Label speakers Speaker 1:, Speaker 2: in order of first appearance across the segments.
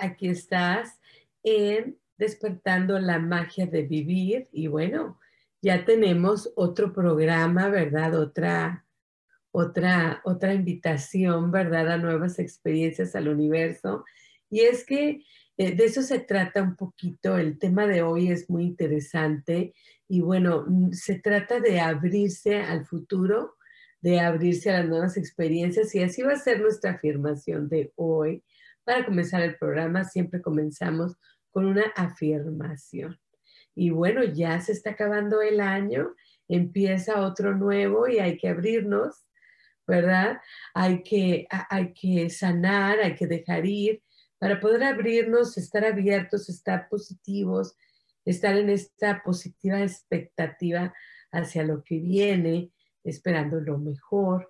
Speaker 1: Aquí estás en Despertando la Magia de Vivir y bueno, ya tenemos otro programa, ¿verdad? Otra, otra, otra invitación, ¿verdad? A nuevas experiencias al universo. Y es que eh, de eso se trata un poquito, el tema de hoy es muy interesante y bueno, mm, se trata de abrirse al futuro de abrirse a las nuevas experiencias y así va a ser nuestra afirmación de hoy. Para comenzar el programa siempre comenzamos con una afirmación. Y bueno, ya se está acabando el año, empieza otro nuevo y hay que abrirnos, ¿verdad? Hay que, hay que sanar, hay que dejar ir para poder abrirnos, estar abiertos, estar positivos, estar en esta positiva expectativa hacia lo que viene esperando lo mejor,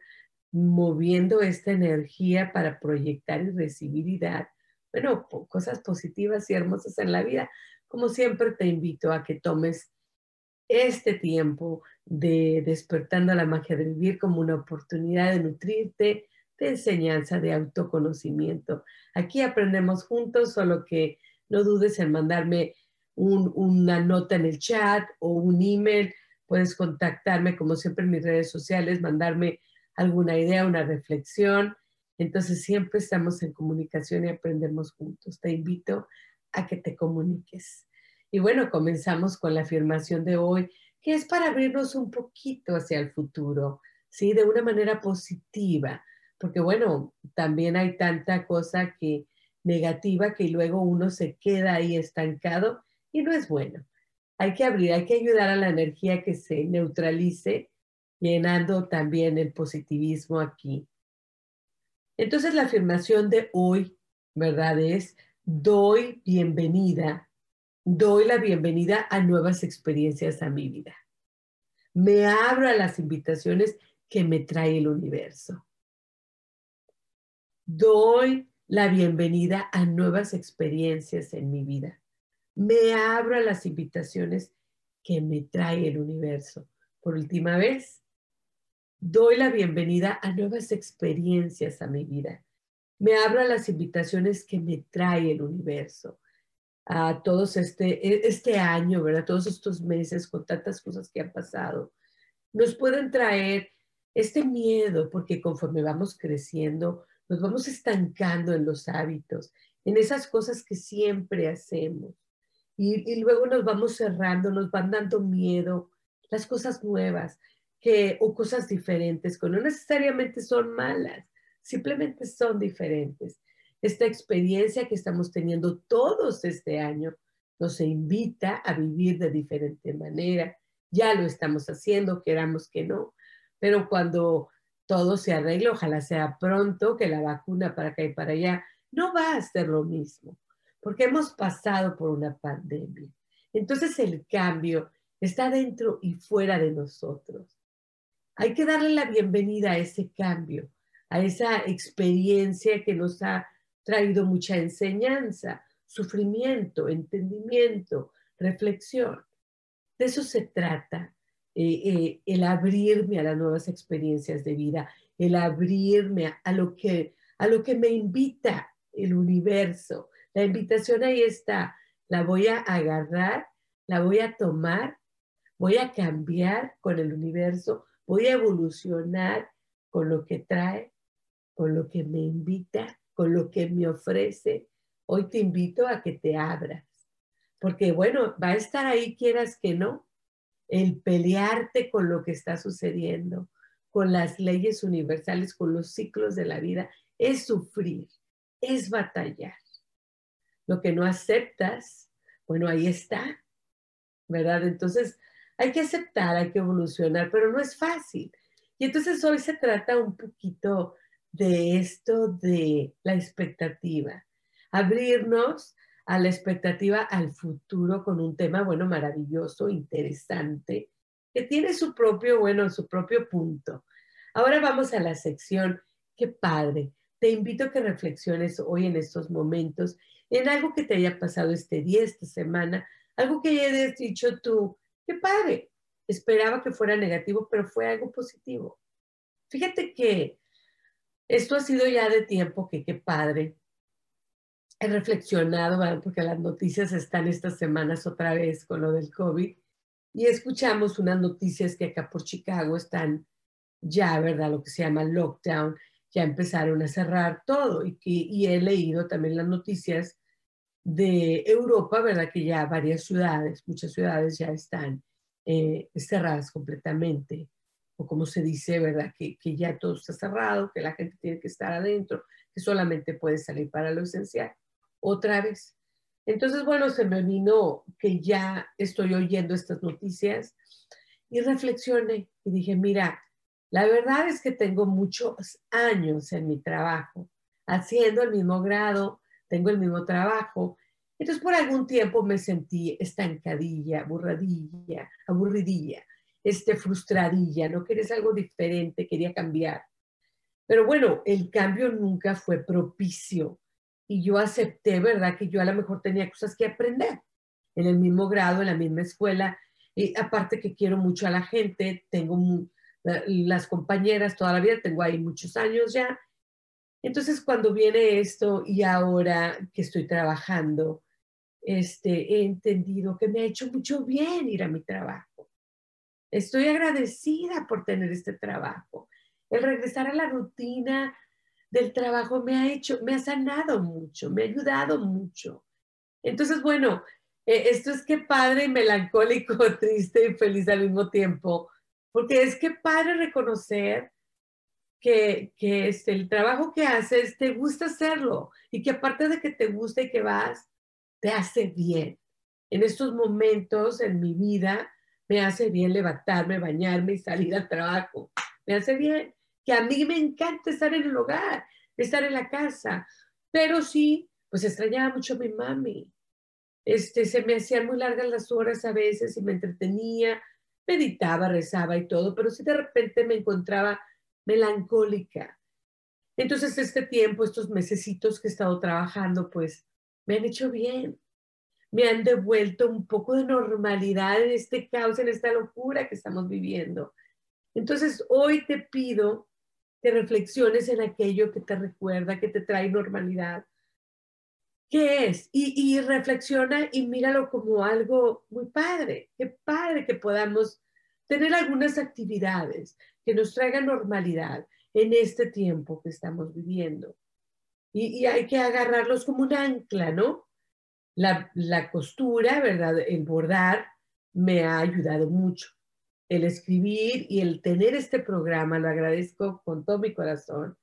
Speaker 1: moviendo esta energía para proyectar y recibir bueno, cosas positivas y hermosas en la vida. Como siempre te invito a que tomes este tiempo de despertando la magia de vivir como una oportunidad de nutrirte, de enseñanza, de autoconocimiento. Aquí aprendemos juntos, solo que no dudes en mandarme una nota en el chat o un email Puedes contactarme, como siempre, en mis redes sociales, mandarme alguna idea, una reflexión. Entonces, siempre estamos en comunicación y aprendemos juntos. Te invito a que te comuniques. Y bueno, comenzamos con la afirmación de hoy, que es para abrirnos un poquito hacia el futuro, ¿sí? De una manera positiva, porque bueno, también hay tanta cosa que negativa que luego uno se queda ahí estancado y no es bueno hay que abrir, hay que ayudar a la energía que se neutralice, llenando también el positivismo aquí. Entonces la afirmación de hoy, ¿verdad? Es, doy bienvenida, doy la bienvenida a nuevas experiencias a mi vida. Me abro a las invitaciones que me trae el universo. Doy la bienvenida a nuevas experiencias en mi vida me abro a las invitaciones que me trae el universo. Por última vez, doy la bienvenida a nuevas experiencias a mi vida. Me abro a las invitaciones que me trae el universo. A todos este, e, este año, ¿verdad? Todos estos meses con tantas cosas que han pasado, nos pueden traer este miedo porque conforme vamos creciendo, nos vamos estancando en los hábitos, en esas cosas que siempre hacemos y, luego nos vamos cerrando, nos van dando miedo las cosas nuevas que, o cosas diferentes, que no necesariamente son malas, simplemente son diferentes. Esta experiencia que estamos teniendo todos este año nos invita a vivir de diferente manera. Ya lo estamos haciendo, queramos que no, pero cuando todo se arregle, ojalá sea pronto, que la vacuna para acá y para allá, no va a ser lo mismo porque hemos pasado por una pandemia. Entonces el cambio está dentro y fuera de nosotros. Hay que darle la bienvenida a ese cambio, a esa experiencia que nos ha traído mucha enseñanza, sufrimiento, entendimiento, reflexión. De eso se trata, eh, eh, el abrirme a las nuevas experiencias de vida, el abrirme a, lo que, a lo que me invita el universo, la invitación ahí está. La voy a agarrar, la voy a tomar, voy a cambiar con el universo, voy a evolucionar con lo que trae, con lo que me invita, con lo que me ofrece. Hoy te invito a que te abras, porque bueno, va a estar ahí quieras que no, el pelearte con lo que está sucediendo, con las leyes universales, con los ciclos de la vida, es sufrir, es batallar. Lo que no aceptas, bueno, ahí está, ¿verdad? Entonces, hay que aceptar, hay que evolucionar, pero no es fácil. Y entonces hoy se trata un poquito de esto de la expectativa, abrirnos a la expectativa al futuro con un tema, bueno, maravilloso, interesante, que tiene su propio, bueno, su propio punto. Ahora vamos a la sección, qué padre. Te invito a que reflexiones hoy en estos momentos en algo que te haya pasado este día, esta semana, algo que hayas dicho tú, qué padre. Esperaba que fuera negativo, pero fue algo positivo. Fíjate que esto ha sido ya de tiempo que qué padre he reflexionado, porque las noticias están estas semanas otra vez con lo del COVID, y escuchamos unas noticias que acá por Chicago están ya, ¿verdad? Lo que se llama lockdown, ya empezaron a cerrar todo, y, y he leído también las noticias de Europa, ¿verdad? Que ya varias ciudades, muchas ciudades ya están eh, cerradas completamente, o como se dice, ¿verdad? Que, que ya todo está cerrado, que la gente tiene que estar adentro, que solamente puede salir para lo esencial otra vez. Entonces, bueno, se me vino que ya estoy oyendo estas noticias y reflexioné y dije, mira, la verdad es que tengo muchos años en mi trabajo, haciendo el mismo grado, tengo el mismo trabajo. Entonces, por algún tiempo me sentí estancadilla, aburradilla, aburridilla, este, frustradilla, no querías algo diferente, quería cambiar. Pero bueno, el cambio nunca fue propicio y yo acepté, ¿verdad? Que yo a lo mejor tenía cosas que aprender en el mismo grado, en la misma escuela. Y aparte que quiero mucho a la gente, tengo las compañeras toda la vida, tengo ahí muchos años ya. Entonces, cuando viene esto y ahora que estoy trabajando, este, he entendido que me ha hecho mucho bien ir a mi trabajo. Estoy agradecida por tener este trabajo. El regresar a la rutina del trabajo me ha hecho, me ha sanado mucho, me ha ayudado mucho. Entonces, bueno, eh, esto es que padre, melancólico, triste y feliz al mismo tiempo, porque es que padre reconocer que, que este, el trabajo que haces te gusta hacerlo y que aparte de que te gusta y que vas, te hace bien. En estos momentos en mi vida me hace bien levantarme, bañarme y salir al trabajo. Me hace bien que a mí me encanta estar en el hogar, estar en la casa, pero sí, pues extrañaba mucho a mi mami. Este, se me hacían muy largas las horas a veces y me entretenía, meditaba, rezaba y todo, pero sí de repente me encontraba melancólica. Entonces este tiempo, estos mesecitos que he estado trabajando, pues me han hecho bien. Me han devuelto un poco de normalidad en este caos, en esta locura que estamos viviendo. Entonces, hoy te pido que reflexiones en aquello que te recuerda, que te trae normalidad. ¿Qué es? Y, reflexiona y míralo como algo muy padre. Qué padre que podamos tener algunas actividades que nos traigan normalidad en este tiempo que estamos viviendo. Y, y hay que agarrarlos como un ancla, ¿no? La, la costura, ¿verdad? El bordar me ha ayudado mucho el escribir y el tener este programa, lo agradezco con todo mi corazón.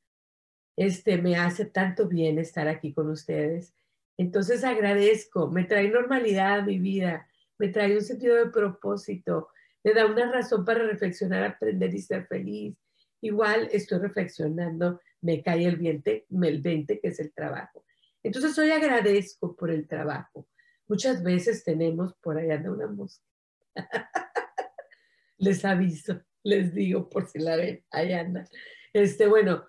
Speaker 1: Este me hace tanto bien estar aquí con ustedes. Entonces agradezco, me trae normalidad a mi vida, me trae un sentido de propósito, me da una razón para reflexionar, aprender y ser feliz. Igual estoy reflexionando, me cae el 20, el 20 que es el trabajo. Entonces hoy agradezco por el trabajo. Muchas veces tenemos por allá de una mosca. les aviso, les digo por si la ven, ahí anda. Este, bueno,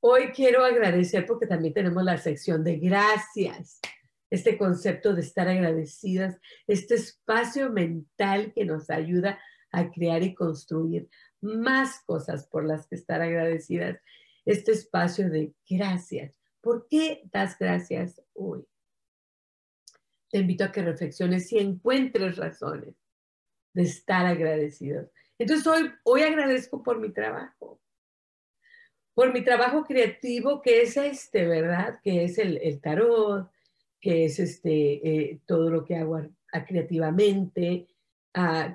Speaker 1: hoy quiero agradecer porque también tenemos la sección de gracias, este concepto de estar agradecidas, este espacio mental que nos ayuda a crear y construir más cosas por las que estar agradecidas, este espacio de gracias. ¿Por qué das gracias hoy? Te invito a que reflexiones y encuentres razones de estar agradecidos. Entonces hoy, hoy agradezco por mi trabajo, por mi trabajo creativo que es este, ¿verdad? Que es el, tarot, que es este, eh, todo lo que hago creativamente,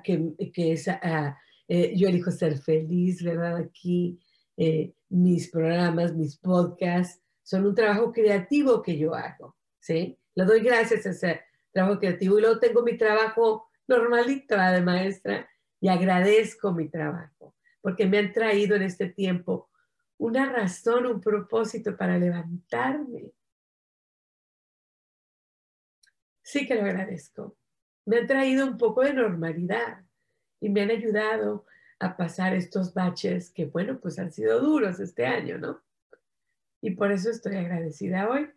Speaker 1: que, que, es, eh, yo elijo ser feliz, ¿verdad? Aquí eh, mis programas, mis podcasts, son un trabajo creativo que yo hago, ¿sí? Le doy gracias a ese trabajo creativo y luego tengo mi trabajo normalito de maestra y agradezco mi trabajo porque me han traído en este tiempo una razón, un propósito para levantarme. Sí que lo agradezco. Me han traído un poco de normalidad y me han ayudado a pasar estos baches que, bueno, pues han sido duros este año, ¿no? Y por eso estoy agradecida hoy.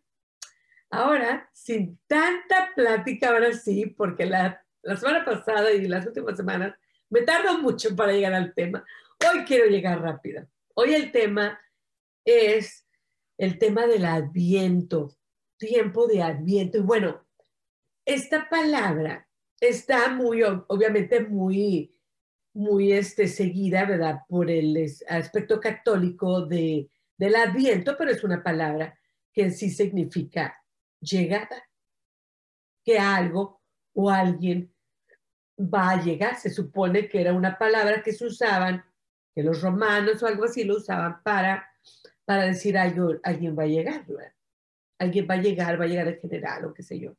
Speaker 1: Ahora, sin tanta plática, ahora sí, porque la, la semana pasada y las últimas semanas me tardo mucho para llegar al tema. Hoy quiero llegar rápido. Hoy el tema es el tema del adviento, tiempo de adviento. Y bueno, esta palabra está muy, obviamente, muy, muy este, seguida, ¿verdad? Por el aspecto católico de, del adviento, pero es una palabra que en sí significa llegada, que algo o alguien va a llegar. Se supone que era una palabra que se usaban que los romanos o algo así lo usaban para, para decir alguien va a llegar, alguien va a llegar, va a llegar el general o qué sé yo.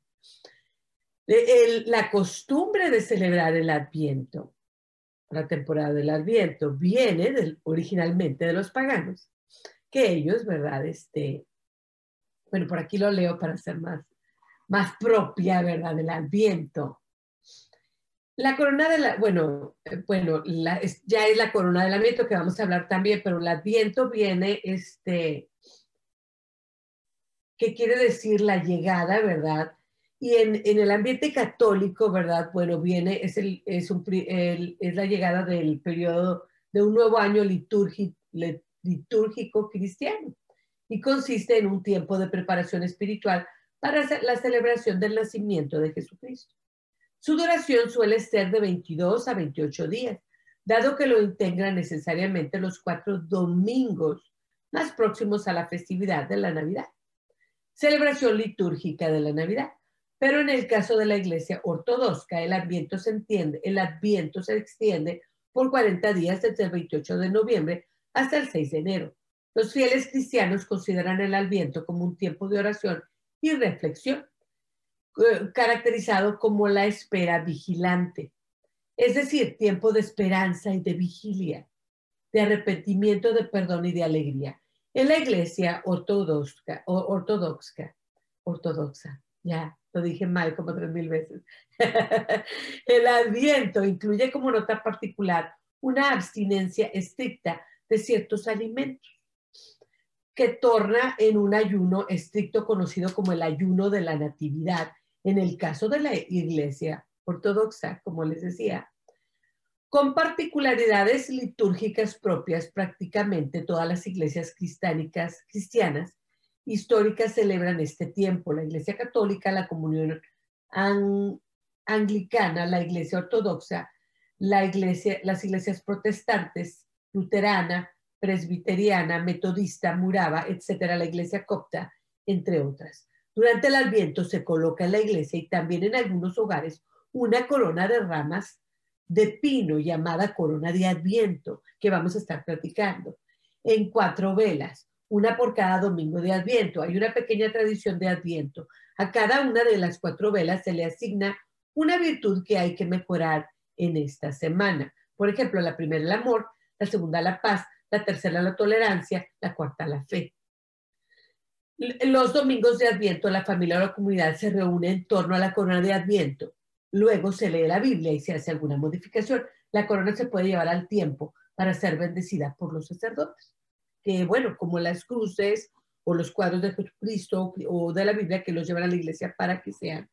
Speaker 1: La costumbre de celebrar el Adviento, la temporada del Adviento, viene originalmente de los paganos, que ellos, ¿verdad? Este, bueno, por aquí lo leo para ser más, más propia, ¿verdad? Del Adviento. La corona de la, bueno, eh, bueno, ya es la corona del Adviento que vamos a hablar también, pero el Adviento viene, este, ¿qué quiere decir la llegada, verdad? Y en, el ambiente católico, ¿verdad? Bueno, viene, es, el, es, un, es la llegada del periodo de un nuevo año litúrgico, litúrgico cristiano y consiste en un tiempo de preparación espiritual para la celebración del nacimiento de Jesucristo. Su duración suele ser de 22 a 28 días, dado que lo integran necesariamente los cuatro domingos más próximos a la festividad de la Navidad. Celebración litúrgica de la Navidad. Pero en el caso de la Iglesia Ortodoxa, el Adviento se entiende, el se extiende por 40 días desde el 28 de noviembre hasta el 6 de enero. Los fieles cristianos consideran el Adviento como un tiempo de oración y reflexión eh, caracterizado como la espera vigilante, es decir, tiempo de esperanza y de vigilia, de arrepentimiento, de perdón y de alegría. En la iglesia ortodoxa, ortodoxa, ortodoxa, ya lo dije mal como tres mil veces. El adviento incluye como nota particular una abstinencia estricta de ciertos alimentos que torna en un ayuno estricto conocido como el ayuno de la natividad en el caso de la iglesia ortodoxa, como les decía, con particularidades litúrgicas propias, prácticamente todas las iglesias cristianas históricas celebran este tiempo. La iglesia católica, la comunión anglicana, la iglesia ortodoxa, la iglesia, las iglesias protestantes, luterana, presbiteriana, metodista, muraba, etcétera, la iglesia copta, entre otras. Durante el Adviento se coloca en la iglesia y también en algunos hogares una corona de ramas de pino llamada corona de Adviento, que vamos a estar platicando, en cuatro velas, una por cada domingo de Adviento. Hay una pequeña tradición de Adviento. A cada una de las cuatro velas se le asigna una virtud que hay que mejorar en esta semana. Por ejemplo, la primera el amor, la segunda la paz, la tercera la tolerancia, la cuarta la fe. Los domingos de Adviento la familia o la comunidad se reúne en torno a la corona de Adviento. Luego se lee la Biblia y se hace alguna modificación. La corona se puede llevar al tiempo para ser bendecida por los sacerdotes. Que bueno, como las cruces o los cuadros de Jesucristo o de la Biblia que los llevan a la iglesia para que sean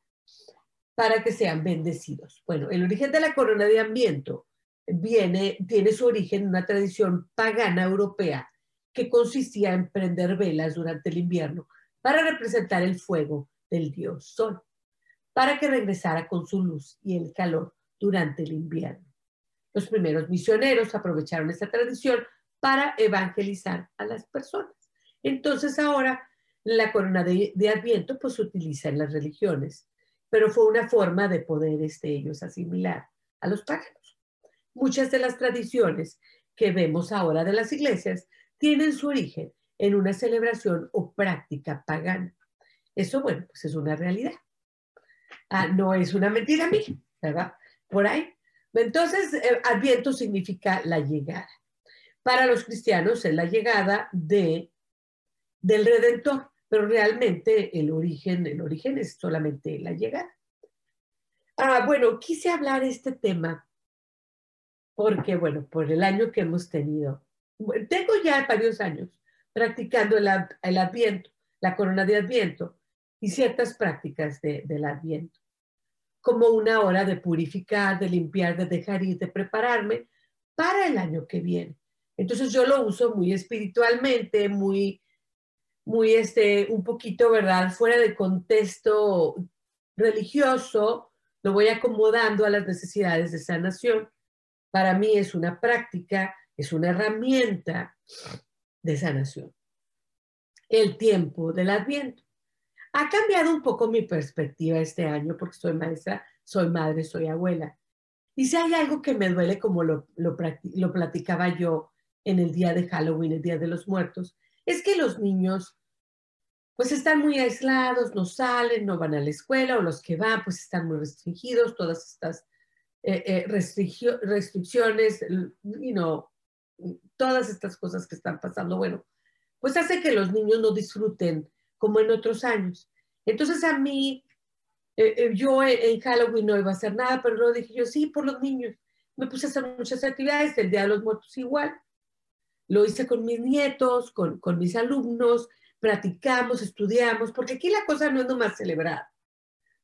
Speaker 1: para que sean bendecidos. Bueno, el origen de la corona de Adviento viene, tiene su origen en una tradición pagana europea que consistía en prender velas durante el invierno para representar el fuego del dios Sol, para que regresara con su luz y el calor durante el invierno. Los primeros misioneros aprovecharon esta tradición para evangelizar a las personas. Entonces ahora la corona de, Adviento pues se utiliza en las religiones pero fue una forma de poder este, ellos asimilar a los paganos. Muchas de las tradiciones que vemos ahora de las iglesias tienen su origen en una celebración o práctica pagana. Eso, bueno, pues es una realidad. Ah, no es una mentira a mí, ¿verdad? Por ahí. Entonces, eh, Adviento significa la llegada. Para los cristianos es la llegada de, del Redentor, pero realmente el origen, el origen es solamente la llegada. Ah, bueno, quise hablar este tema porque, bueno, por el año que hemos tenido, tengo ya varios años practicando el, Adviento, la corona de Adviento y ciertas prácticas del Adviento, como una hora de purificar, de limpiar, de dejar ir, de prepararme para el año que viene. Entonces yo lo uso muy espiritualmente, muy, muy este, un poquito, ¿verdad? Fuera del contexto religioso, lo voy acomodando a las necesidades de sanación. Para mí es una práctica, es una herramienta de sanación. El tiempo del adviento. Ha cambiado un poco mi perspectiva este año porque soy maestra, soy madre, soy abuela. Y si hay algo que me duele, como lo, lo, lo platicaba yo en el día de Halloween, el Día de los Muertos, es que los niños pues están muy aislados, no salen, no van a la escuela, o los que van pues están muy restringidos, todas estas eh, eh, restricciones, y no, todas estas cosas que están pasando, bueno, pues hace que los niños no disfruten como en otros años. Entonces a mí, eh, yo en Halloween no iba a hacer nada, pero luego dije yo, sí, por los niños. Me puse a hacer muchas actividades, el Día de los Muertos igual. Lo hice con mis nietos, con, con mis alumnos, practicamos, estudiamos, porque aquí la cosa no es nomás celebrar,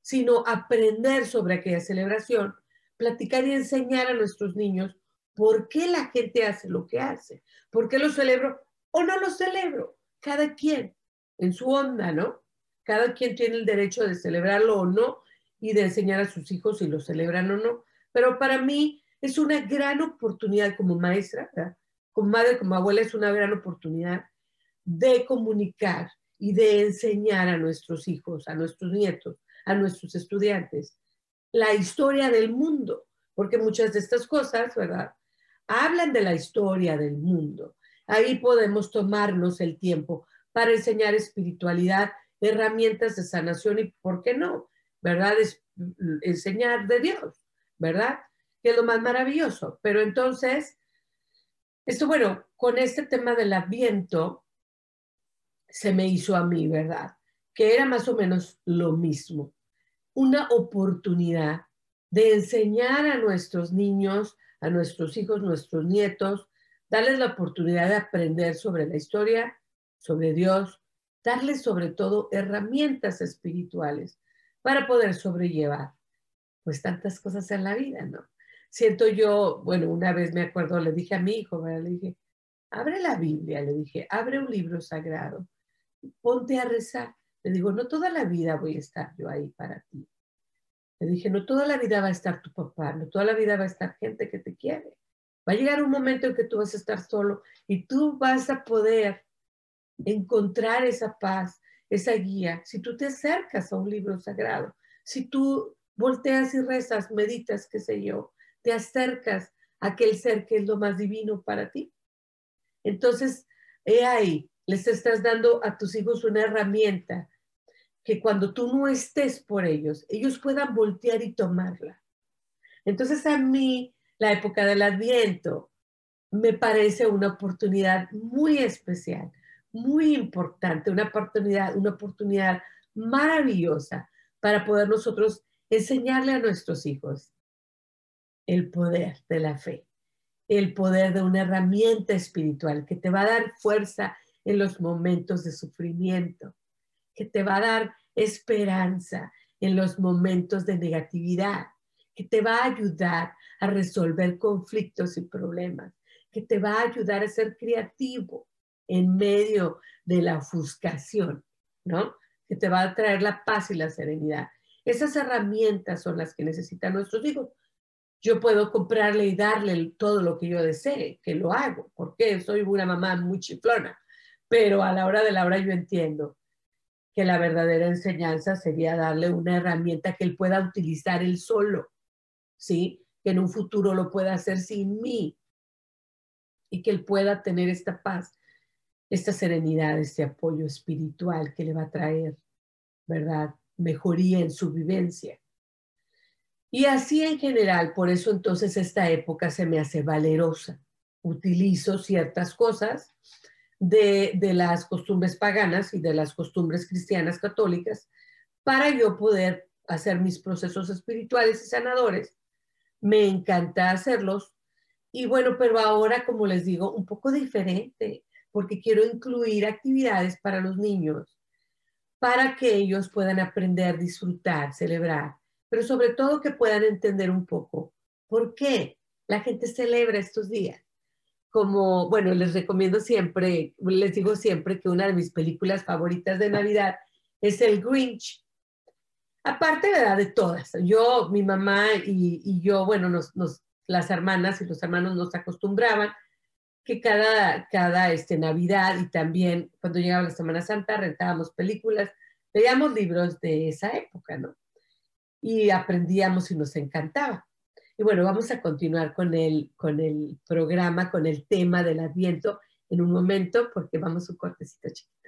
Speaker 1: sino aprender sobre aquella celebración, platicar y enseñar a nuestros niños por qué la gente hace lo que hace, por qué lo celebro o no lo celebro, cada quien en su onda, ¿no? Cada quien tiene el derecho de celebrarlo o no y de enseñar a sus hijos si lo celebran o no. Pero para mí es una gran oportunidad como maestra, como madre, como abuela, es una gran oportunidad de comunicar y de enseñar a nuestros hijos, a nuestros nietos, a nuestros estudiantes la historia del mundo, porque muchas de estas cosas, ¿verdad? Hablan de la historia del mundo. Ahí podemos tomarnos el tiempo para enseñar espiritualidad, herramientas de sanación y, ¿por qué no? ¿Verdad? Es enseñar de Dios, ¿verdad? Que es lo más maravilloso. Pero entonces, esto, bueno, con este tema del adviento, se me hizo a mí, ¿verdad? Que era más o menos lo mismo. Una oportunidad de enseñar a nuestros niños, a nuestros hijos, nuestros nietos, darles la oportunidad de aprender sobre la historia, sobre Dios, darles sobre todo herramientas espirituales para poder sobrellevar pues tantas cosas en la vida, ¿no? Siento yo, bueno, una vez me acuerdo, le dije a mi hijo, le dije, abre la Biblia, le dije, abre un libro sagrado ponte a rezar. Le digo, no toda la vida voy a estar yo ahí para ti. Le dije, no toda la vida va a estar tu papá, no toda la vida va a estar gente que te quiere. Va a llegar un momento en que tú vas a estar solo y tú vas a poder encontrar esa paz, esa guía, si tú te acercas a un libro sagrado, si tú volteas y rezas, meditas, qué sé yo, te acercas a aquel ser que es lo más divino para ti. Entonces, he ahí les estás dando a tus hijos una herramienta que cuando tú no estés por ellos, ellos puedan voltear y tomarla. Entonces a mí la época del adviento me parece una oportunidad muy especial, muy importante, una oportunidad, una oportunidad maravillosa para poder nosotros enseñarle a nuestros hijos el poder de la fe, el poder de una herramienta espiritual que te va a dar fuerza en los momentos de sufrimiento, que te va a dar esperanza en los momentos de negatividad, que te va a ayudar a resolver conflictos y problemas, que te va a ayudar a ser creativo en medio de la ofuscación, ¿no? Que te va a traer la paz y la serenidad. Esas herramientas son las que necesitan nuestros hijos. Yo puedo comprarle y darle todo lo que yo desee, que lo hago, porque soy una mamá muy chiflona, pero a la hora de la hora yo entiendo que la verdadera enseñanza sería darle una herramienta que él pueda utilizar él solo, ¿sí? Que en un futuro lo pueda hacer sin mí y que él pueda tener esta paz, esta serenidad, este apoyo espiritual que le va a traer, ¿verdad? Mejoría en su vivencia. Y así en general, por eso entonces esta época se me hace valerosa. Utilizo ciertas cosas de, las costumbres paganas y de las costumbres cristianas católicas para yo poder hacer mis procesos espirituales y sanadores. Me encanta hacerlos. Y bueno, pero ahora, como les digo, un poco diferente, porque quiero incluir actividades para los niños, para que ellos puedan aprender, disfrutar, celebrar, pero sobre todo que puedan entender un poco por qué la gente celebra estos días como, bueno, les recomiendo siempre, les digo siempre que una de mis películas favoritas de Navidad es El Grinch. Aparte, ¿verdad? De todas. Yo, mi mamá y, yo, bueno, nos, las hermanas y los hermanos nos acostumbraban que cada, cada este, Navidad y también cuando llegaba la Semana Santa rentábamos películas, veíamos libros de esa época, ¿no? Y aprendíamos y nos encantaba. Y bueno, vamos a continuar con el, con el programa, con el tema del Adviento en un momento, porque vamos un cortecito chiquito.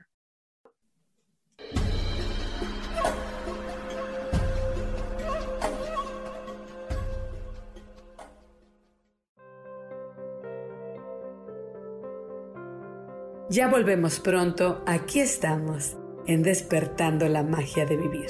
Speaker 2: Ya volvemos pronto, aquí estamos, en despertando la magia de vivir.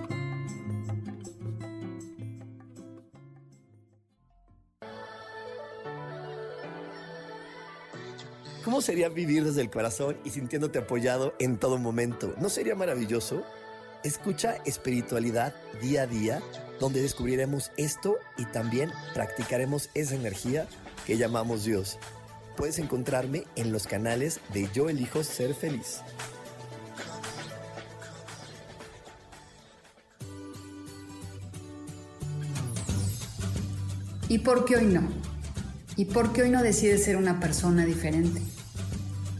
Speaker 3: ¿Cómo sería vivir desde el corazón y sintiéndote apoyado en todo momento? ¿No sería maravilloso? Escucha espiritualidad día a día, donde descubriremos esto y también practicaremos esa energía que llamamos Dios. Puedes encontrarme en los canales de Yo elijo ser feliz.
Speaker 2: ¿Y por qué hoy no? ¿Y por qué hoy no decides ser una persona diferente?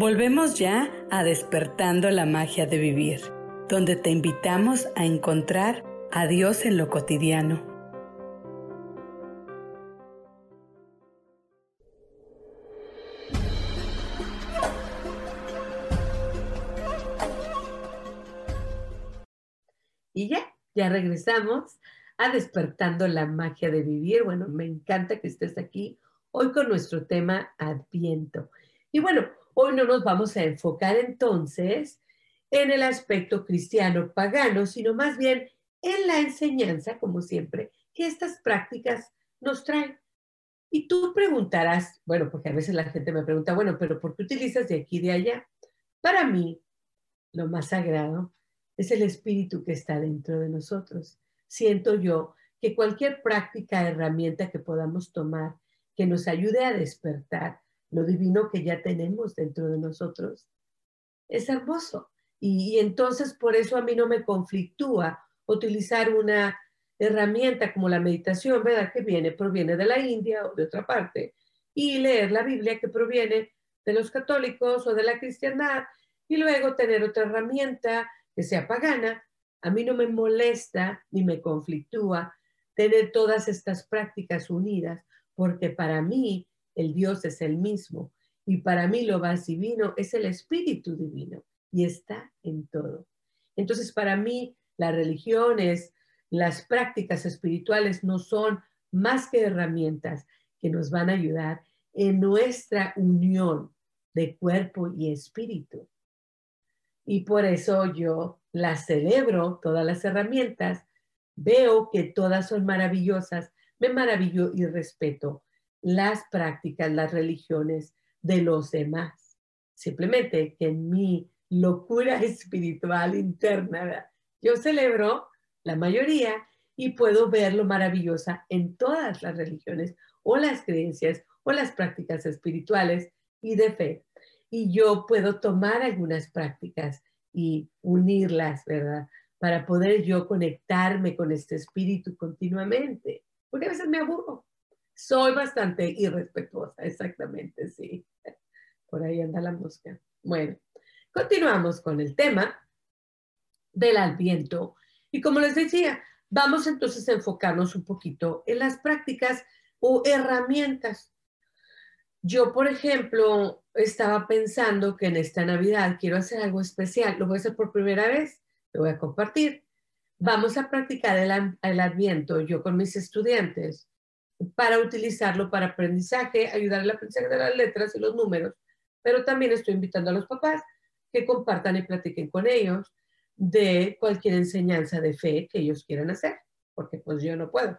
Speaker 2: Volvemos ya a despertando la magia de vivir, donde te invitamos a encontrar a Dios en lo cotidiano.
Speaker 1: Y ya, ya regresamos a despertando la magia de vivir. Bueno, me encanta que estés aquí hoy con nuestro tema Adviento. Y bueno, Hoy no nos vamos a enfocar entonces en el aspecto cristiano pagano, sino más bien en la enseñanza, como siempre, que estas prácticas nos traen. Y tú preguntarás, bueno, porque a veces la gente me pregunta, bueno, pero ¿por qué utilizas de aquí y de allá? Para mí, lo más sagrado es el espíritu que está dentro de nosotros. Siento yo que cualquier práctica, herramienta que podamos tomar que nos ayude a despertar, lo divino que ya tenemos dentro de nosotros. Es hermoso. Y, entonces por eso a mí no me conflictúa utilizar una herramienta como la meditación, ¿verdad? Que viene, proviene de la India o de otra parte, y leer la Biblia que proviene de los católicos o de la cristiandad, y luego tener otra herramienta que sea pagana. A mí no me molesta ni me conflictúa tener todas estas prácticas unidas, porque para mí el Dios es el mismo y para mí lo más divino es el Espíritu Divino y está en todo. Entonces, para mí, las religiones, las prácticas espirituales no son más que herramientas que nos van a ayudar en nuestra unión de cuerpo y espíritu. Y por eso yo las celebro, todas las herramientas, veo que todas son maravillosas, me maravillo y respeto las prácticas, las religiones de los demás. Simplemente que en mi locura espiritual interna, yo celebro la mayoría y puedo ver lo maravillosa en todas las religiones o las creencias o las prácticas espirituales y de fe. Y yo puedo tomar algunas prácticas y unirlas, ¿verdad? Para poder yo conectarme con este espíritu continuamente. Porque a veces me aburro. Soy bastante irrespetuosa, exactamente, sí. Por ahí anda la mosca. Bueno, continuamos con el tema del adviento. Y como les decía, vamos entonces a enfocarnos un poquito en las prácticas o herramientas. Yo, por ejemplo, estaba pensando que en esta Navidad quiero hacer algo especial. Lo voy a hacer por primera vez, lo voy a compartir. Vamos a practicar el, el adviento yo con mis estudiantes para utilizarlo para aprendizaje, ayudar al aprendizaje de las letras y los números, pero también estoy invitando a los papás que compartan y platiquen con ellos de cualquier enseñanza de fe que ellos quieran hacer, porque pues yo no puedo.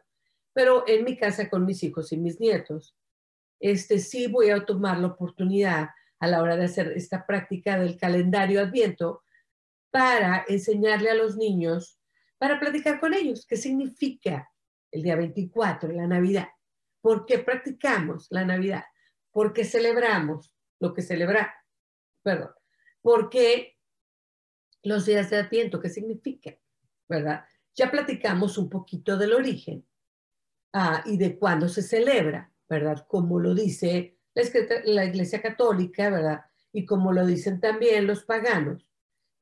Speaker 1: Pero en mi casa con mis hijos y mis nietos, este sí voy a tomar la oportunidad a la hora de hacer esta práctica del calendario adviento para enseñarle a los niños, para platicar con ellos qué significa el día 24, la Navidad. ¿Por qué practicamos la Navidad? ¿Por qué celebramos lo que celebra? Perdón. ¿Por qué los días de Adviento? ¿Qué significa? ¿Verdad? Ya platicamos un poquito del origen ah, y de cuándo se celebra, ¿verdad? Como lo dice la Iglesia Católica, ¿verdad? Y como lo dicen también los paganos,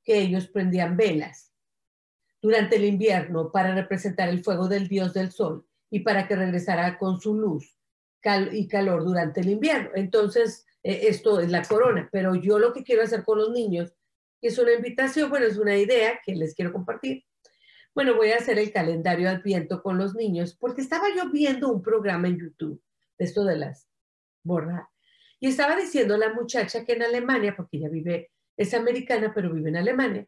Speaker 1: que ellos prendían velas durante el invierno para representar el fuego del dios del sol y para que regresara con su luz y calor durante el invierno. Entonces, eh, esto es la corona, pero yo lo que quiero hacer con los niños es una invitación, bueno, es una idea que les quiero compartir. Bueno, voy a hacer el calendario adviento con los niños porque estaba yo viendo un programa en YouTube de esto de las borras y estaba diciendo la muchacha que en Alemania, porque ella vive, es americana, pero vive en Alemania,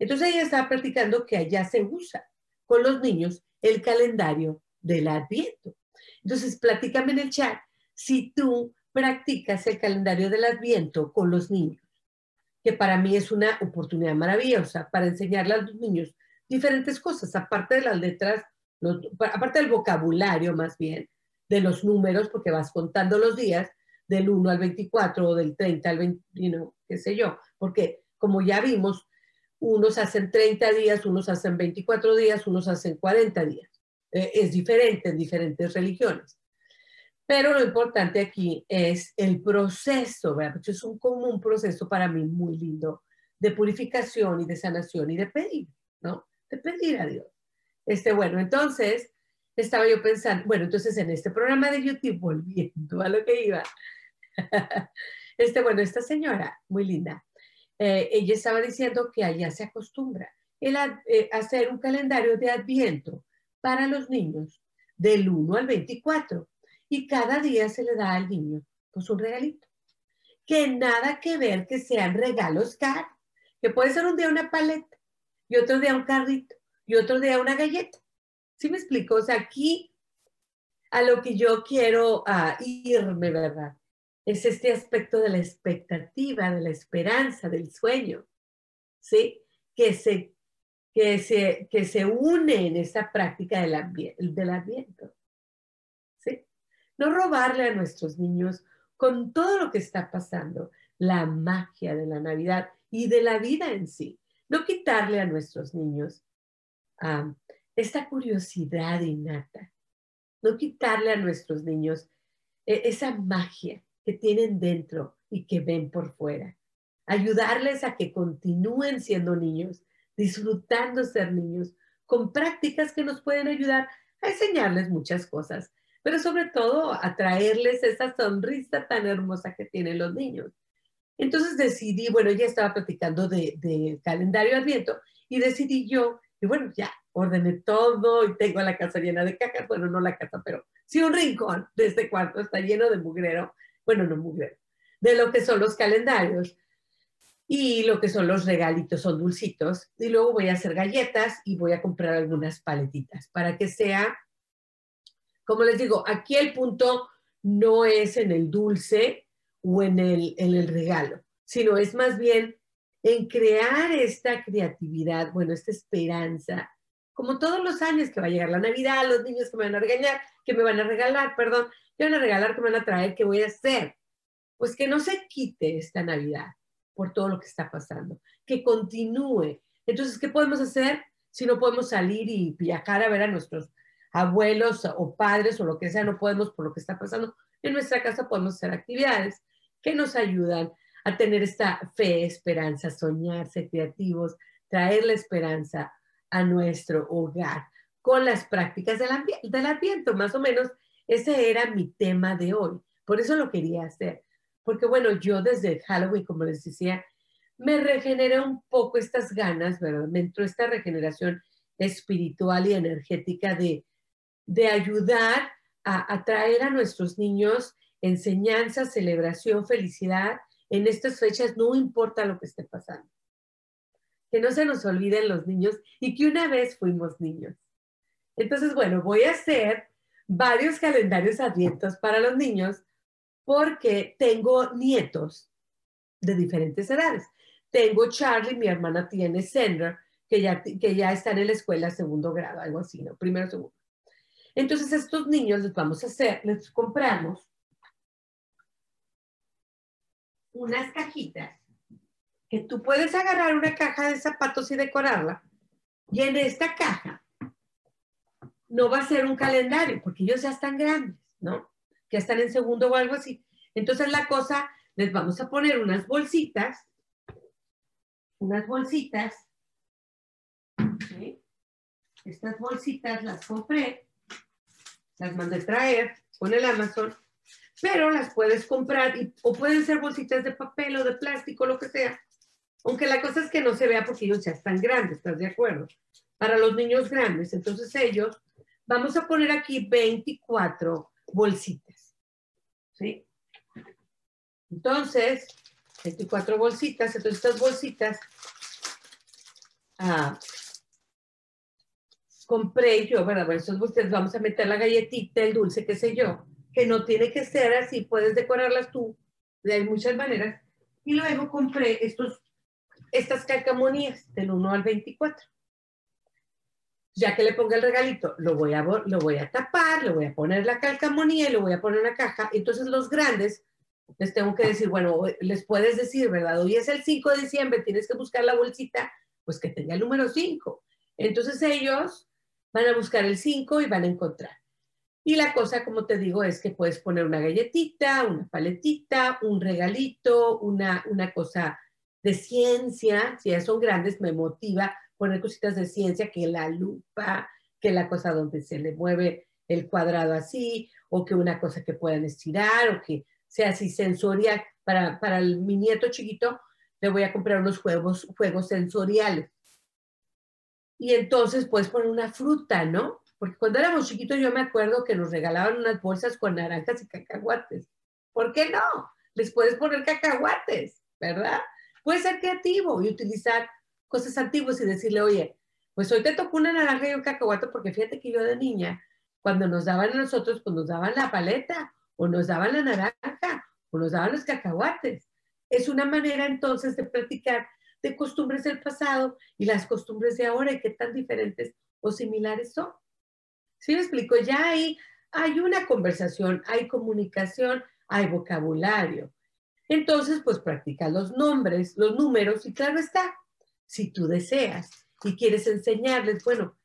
Speaker 1: entonces ella estaba practicando que allá se usa con los niños el calendario del Adviento. Entonces, platícame en el chat si tú practicas el calendario del Adviento con los niños, que para mí es una oportunidad maravillosa para enseñarle a los niños diferentes cosas, aparte de las letras, aparte del vocabulario más bien, de los números, porque vas contando los días del 1 al 24 o del 30 al 21, qué sé yo, porque como ya vimos, unos hacen 30 días, unos hacen 24 días, unos hacen 40 días. Eh, es diferente en diferentes religiones. Pero lo importante aquí es el proceso, ¿verdad? es un común proceso para mí muy lindo de purificación y de sanación y de pedir, ¿no? De pedir a Dios. Este, bueno, entonces estaba yo pensando, bueno, entonces en este programa de YouTube, volviendo a lo que iba, este, bueno, esta señora, muy linda, eh, ella estaba diciendo que allá se acostumbra el, eh, hacer un calendario de adviento para los niños del 1 al 24 y cada día se le da al niño pues un regalito. Que nada que ver que sean regalos caros, que puede ser un día una paleta y otro día un carrito y otro día una galleta. ¿Sí me explico? O sea, aquí a lo que yo quiero ah, irme, ¿verdad? Es este aspecto de la expectativa, de la esperanza, del sueño, ¿sí? Que se, que se, que se une en esta práctica del, del adviento, ¿sí? No robarle a nuestros niños con todo lo que está pasando, la magia de la Navidad y de la vida en sí. No quitarle a nuestros niños esta curiosidad innata, no quitarle a nuestros niños e, esa magia, que tienen dentro y que ven por fuera. Ayudarles a que continúen siendo niños, disfrutando ser niños, con prácticas que nos pueden ayudar a enseñarles muchas cosas, pero sobre todo a traerles esa sonrisa tan hermosa que tienen los niños. Entonces decidí, bueno, ya estaba platicando de, de calendario adviento y decidí yo, y bueno, ya ordené todo y tengo la casa llena de cajas, bueno, no la casa, pero sí un rincón de este cuarto está lleno de mugrero, bueno, no mugrero, de lo que son los calendarios y lo que son los regalitos, son dulcitos, y luego voy a hacer galletas y voy a comprar algunas paletitas para que sea, como les digo, aquí el punto no es en el dulce o en el, en el regalo, sino es más bien en crear esta creatividad, bueno, esta esperanza, como todos los años que va a llegar la Navidad, los niños que me van a regañar, que me van a regalar, perdón, que van regalar, que me van a traer, ¿qué voy a hacer? Pues que no se quite esta Navidad por todo lo que está pasando, que continúe. Entonces, ¿qué podemos hacer si no podemos salir y viajar a ver a nuestros abuelos o padres o lo que sea, no podemos por lo que está pasando? En nuestra casa podemos hacer actividades que nos ayudan a tener esta fe, esperanza, soñar, ser creativos, traer la esperanza a nuestro hogar con las prácticas del, del adviento. Más o menos ese era mi tema de hoy. Por eso lo quería hacer. Porque bueno, yo desde Halloween, como les decía, me regeneré un poco estas ganas, ¿verdad? Me entró esta regeneración espiritual y energética de, de ayudar a, a traer a nuestros niños enseñanza, celebración, felicidad en estas fechas, no importa lo que esté pasando. Que no se nos olviden los niños y que una vez fuimos niños. Entonces, bueno, voy a hacer varios calendarios advientos para los niños porque tengo nietos de diferentes edades. Tengo Charlie, mi hermana tiene Sandra, que ya, que ya está en la escuela segundo grado, algo así, ¿no? Primero, segundo. Entonces, estos niños les vamos a hacer, les compramos unas cajitas que tú puedes agarrar una caja de zapatos y decorarla. Y en esta caja no va a ser un calendario, porque ellos ya están grandes, ¿no? Que están en segundo o algo así. Entonces la cosa, les vamos a poner unas bolsitas, unas bolsitas. Estas bolsitas las compré, las mandé traer con el Amazon pero las puedes comprar o pueden ser bolsitas de papel o de plástico, lo que sea. Aunque la cosa es que no se vea porque ellos ya están grandes, ¿estás de acuerdo? Para los niños grandes, entonces ellos, vamos a poner aquí 24 bolsitas, ¿sí? Entonces, 24 bolsitas, entonces estas bolsitas, ah, compré yo, ¿verdad? Bueno, esas bolsitas vamos a meter la galletita, el dulce, qué sé yo que no tiene que ser así, puedes decorarlas tú, de muchas maneras. Y luego compré estos, estas calcamonías del 1 al 24. Ya que le ponga el regalito, lo voy, a, lo voy a tapar, le voy a poner la calcamonía y lo voy a poner en una caja. Entonces los grandes les tengo que decir, bueno, les puedes decir, ¿verdad? Hoy es el 5 de diciembre, tienes que buscar la bolsita, pues que tenga el número 5. Entonces ellos van a buscar el 5 y van a encontrar. Y la cosa, como te digo, es que puedes poner una galletita, una paletita, un regalito, una, una cosa de ciencia. Si ya son grandes, me motiva poner cositas de ciencia, que la lupa, que la cosa donde se le mueve el cuadrado así, o que una cosa que puedan estirar, o que sea así sensorial. Para, para el, mi nieto chiquito, le voy a comprar unos juegos, juegos sensoriales. Y entonces puedes poner una fruta, ¿no? Porque cuando éramos chiquitos yo me acuerdo que nos regalaban unas bolsas con naranjas y cacahuates. ¿Por qué no? Les puedes poner cacahuates, ¿verdad? Puedes ser creativo y utilizar cosas antiguas y decirle, oye, pues hoy te tocó una naranja y un cacahuate porque fíjate que yo de niña, cuando nos daban a nosotros, pues nos daban la paleta o nos daban la naranja o nos daban los cacahuates. Es una manera entonces de practicar de costumbres del pasado y las costumbres de ahora y qué tan diferentes o similares son. ¿Sí me explico? Ya hay, hay una conversación, hay comunicación, hay vocabulario. Entonces, pues practica los nombres, los números y claro está, si tú deseas y quieres enseñarles, bueno,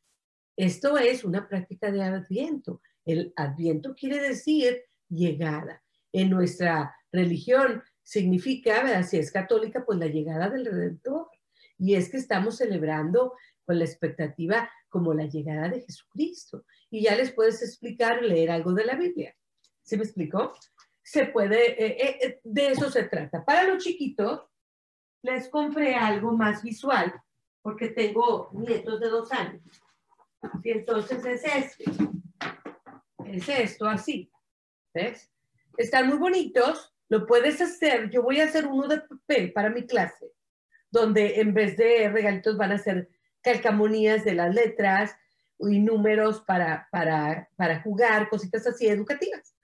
Speaker 1: esto es una práctica de adviento. El adviento quiere decir llegada. En nuestra religión significa, si es católica, pues la llegada del Redentor. Y es que estamos celebrando con la expectativa como la llegada de Jesucristo. Y ya les puedes explicar, leer algo de la Biblia. ¿Sí me explicó? Se puede, eh, eh, eh, de eso se trata. Para los chiquitos, les compré algo más visual, porque tengo nietos de dos años. Y entonces es este. Es esto, así. ¿Ves? Están muy bonitos, lo puedes hacer. Yo voy a hacer uno de papel para mi clase, donde en vez de regalitos van a ser calcamonías de las letras y números para, para, para jugar, cositas así educativas.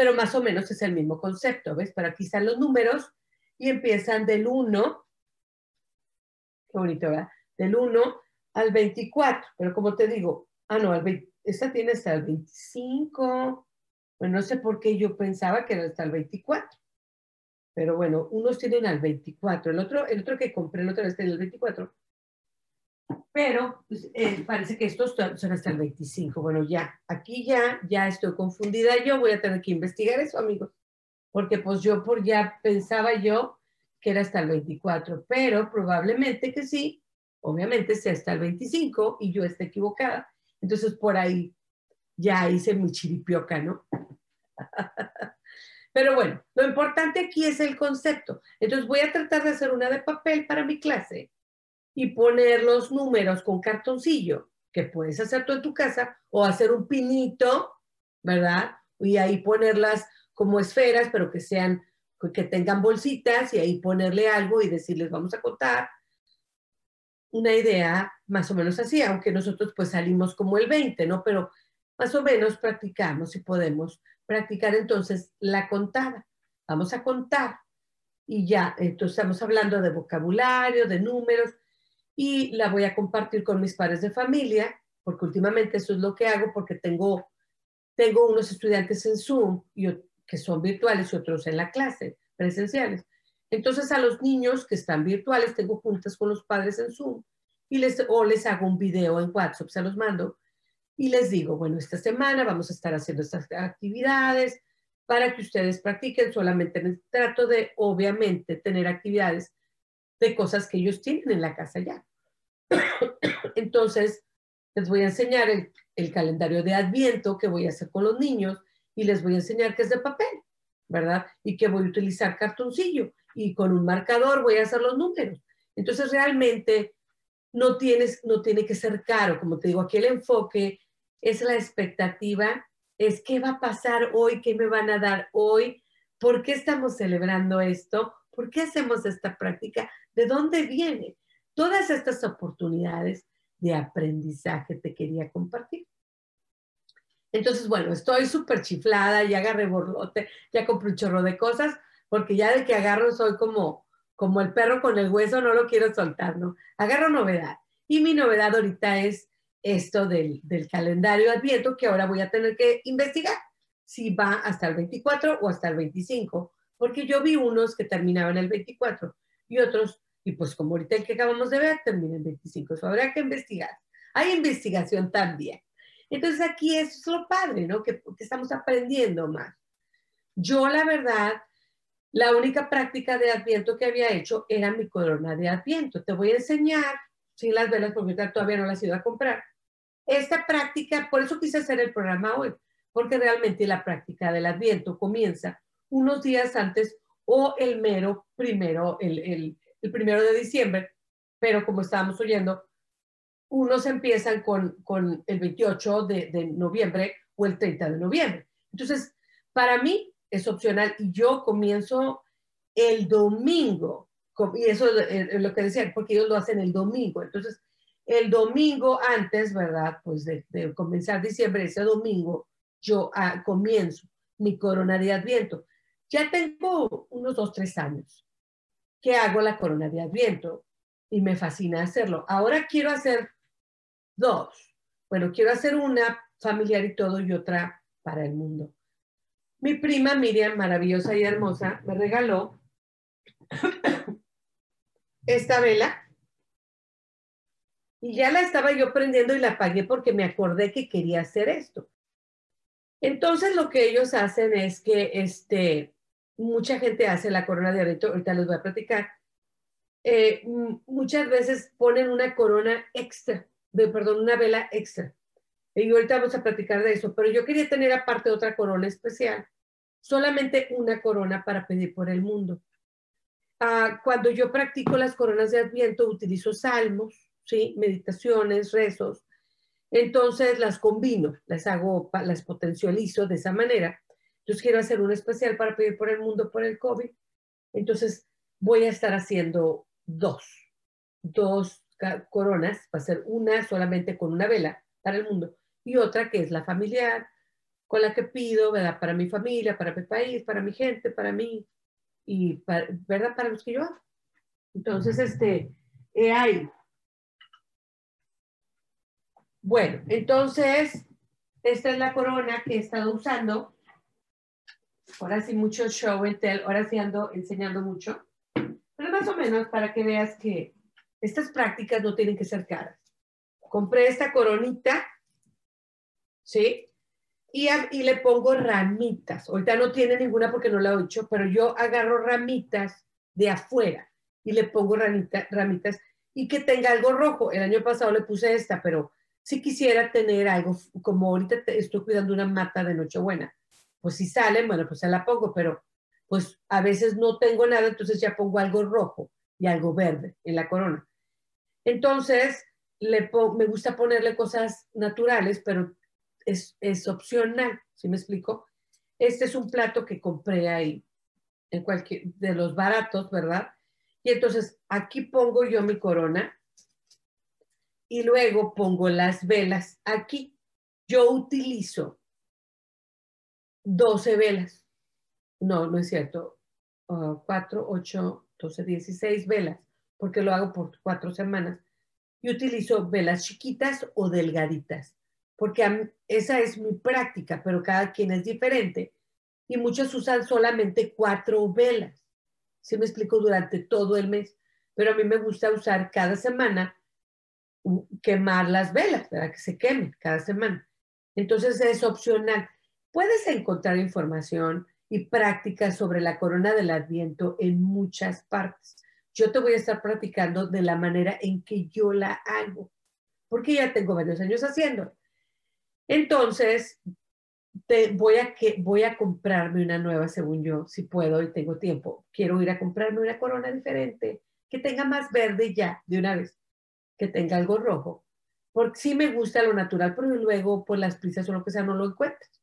Speaker 1: Pero más o menos es el mismo concepto, ¿ves? Pero aquí están los números y empiezan del 1, qué bonito, ¿verdad? Del 1 al 24, pero como te digo, ah, no, al 20, esta tiene hasta el 25, bueno, no sé por qué yo pensaba que era hasta el 24. Pero bueno, unos tienen al 24. El otro, el otro que compré el otro vez tiene el 24. Pero pues, eh, parece que estos son hasta el 25. Bueno, ya, aquí ya, ya estoy confundida. Yo voy a tener que investigar eso, amigos. Porque pues yo por ya pensaba yo que era hasta el 24. Pero probablemente que sí. Obviamente sea hasta el 25 y yo esté equivocada. Entonces por ahí ya hice mi chiripioca, ¿no? Pero bueno, lo importante aquí es el concepto. Entonces voy a tratar de hacer una de papel para mi clase y poner los números con cartoncillo, que puedes hacer tú en tu casa, o hacer un pinito, ¿verdad? Y ahí ponerlas como esferas, pero que sean, que tengan bolsitas y ahí ponerle algo y decirles, vamos a contar. Una idea más o menos así, aunque nosotros pues salimos como el 20, ¿no? Pero más o menos practicamos y podemos practicar entonces la contada. Vamos a contar y ya, entonces estamos hablando de vocabulario, de números y la voy a compartir con mis padres de familia, porque últimamente eso es lo que hago porque tengo, tengo unos estudiantes en Zoom que son virtuales y otros en la clase, presenciales. Entonces a los niños que están virtuales tengo juntas con los padres en Zoom y les, o les hago un video en WhatsApp, se los mando y les digo, bueno, esta semana vamos a estar haciendo estas actividades para que ustedes practiquen. Solamente trato de, obviamente, tener actividades de cosas que ellos tienen en la casa ya. Entonces, les voy a enseñar el, calendario de Adviento que voy a hacer con los niños y les voy a enseñar que es de papel, ¿verdad? Y que voy a utilizar cartoncillo y con un marcador voy a hacer los números. Entonces, realmente no, tienes, no tiene que ser caro. Como te digo, aquí el enfoque es la expectativa, es qué va a pasar hoy, qué me van a dar hoy, por qué estamos celebrando esto, por qué hacemos esta práctica, de dónde viene. Todas estas oportunidades de aprendizaje te quería compartir. Entonces, bueno, estoy súper chiflada, ya agarré borlote, ya compré un chorro de cosas, porque ya de que agarro soy como, como el perro con el hueso, no lo quiero soltar, ¿no? Agarro novedad. Y mi novedad ahorita es esto del, calendario adviento que ahora voy a tener que investigar si va hasta el 24 o hasta el 25, porque yo vi unos que terminaban el 24 y otros, y pues como ahorita el que acabamos de ver, termina el 25, eso habrá que investigar. Hay investigación también. Entonces aquí eso es lo padre, ¿no? Que, que estamos aprendiendo más. Yo la verdad, la única práctica de adviento que había hecho era mi corona de adviento. Te voy a enseñar sin las velas porque todavía no las he ido a comprar esta práctica, por eso quise hacer el programa hoy, porque realmente la práctica del Adviento comienza unos días antes o el mero primero, el, primero de diciembre, pero como estábamos oyendo, unos empiezan con, con el 28 de, de, noviembre o el 30 de noviembre. Entonces, para mí es opcional y yo comienzo el domingo, y eso es lo que decían, porque ellos lo hacen el domingo. Entonces, el domingo antes, ¿verdad? Pues de, comenzar diciembre, ese domingo, yo ah, comienzo mi corona de Adviento. Ya tengo unos dos, tres años que hago la corona de Adviento y me fascina hacerlo. Ahora quiero hacer dos. Bueno, quiero hacer una familiar y todo y otra para el mundo. Mi prima Miriam, maravillosa y hermosa, me regaló esta vela y ya la estaba yo prendiendo y la apagué porque me acordé que quería hacer esto. Entonces lo que ellos hacen es que este, mucha gente hace la corona de arito, ahorita les voy a platicar. Eh, muchas veces ponen una corona extra de, perdón, una vela extra. Y ahorita vamos a platicar de eso, pero yo quería tener aparte otra corona especial, solamente una corona para pedir por el mundo. Ah, cuando yo practico las coronas de Adviento, utilizo salmos, ¿sí? meditaciones, rezos. Entonces las combino, las hago, las potencializo de esa manera. Entonces quiero hacer un especial para pedir por el mundo por el COVID. Entonces voy a estar haciendo dos, dos coronas, va a ser una solamente con una vela para el mundo y otra que es la familiar, con la que pido, ¿verdad? Para mi familia, para mi país, para mi gente, para mí y, para, ¿verdad? Para los que yo hago. Entonces, este, he ahí. Bueno, entonces, esta es la corona que he estado usando. Ahora sí, mucho show and tell. Ahora sí ando enseñando mucho. Pero más o menos para que veas que estas prácticas no tienen que ser caras. Compré esta coronita, ¿sí? Y, y, le pongo ramitas. Ahorita no tiene ninguna porque no la he hecho, pero yo agarro ramitas de afuera y le pongo ramitas y que tenga algo rojo. El año pasado le puse esta, pero si quisiera tener algo, como ahorita estoy cuidando una mata de Nochebuena, pues si sale, bueno, pues se la pongo, pero pues a veces no tengo nada, entonces ya pongo algo rojo y algo verde en la corona. Entonces, le me gusta ponerle cosas naturales, pero es, es opcional, ¿sí me explico? Este es un plato que compré ahí, en cualquier, de los baratos, ¿verdad? Y entonces aquí pongo yo mi corona y luego pongo las velas aquí. Yo utilizo 12 velas. No, no es cierto. 4, 8, 12, 16 velas, porque lo hago por cuatro semanas. Y utilizo velas chiquitas o delgaditas, porque esa es mi práctica, pero cada quien es diferente. Y muchos usan solamente cuatro velas. Si me explico durante todo el mes. Pero a mí me gusta usar cada semana quemar las velas, para que se quemen cada semana. Entonces es opcional. Puedes encontrar información y prácticas sobre la corona del adviento en muchas partes. Yo te voy a estar practicando de la manera en que yo la hago, porque ya tengo varios años haciendo. Entonces, te voy a que voy a comprarme una nueva según yo, si puedo y tengo tiempo. Quiero ir a comprarme una corona diferente que tenga más verde ya de una vez que tenga algo rojo. Porque sí me gusta lo natural, pero luego por las prisas o lo que sea no lo encuentras.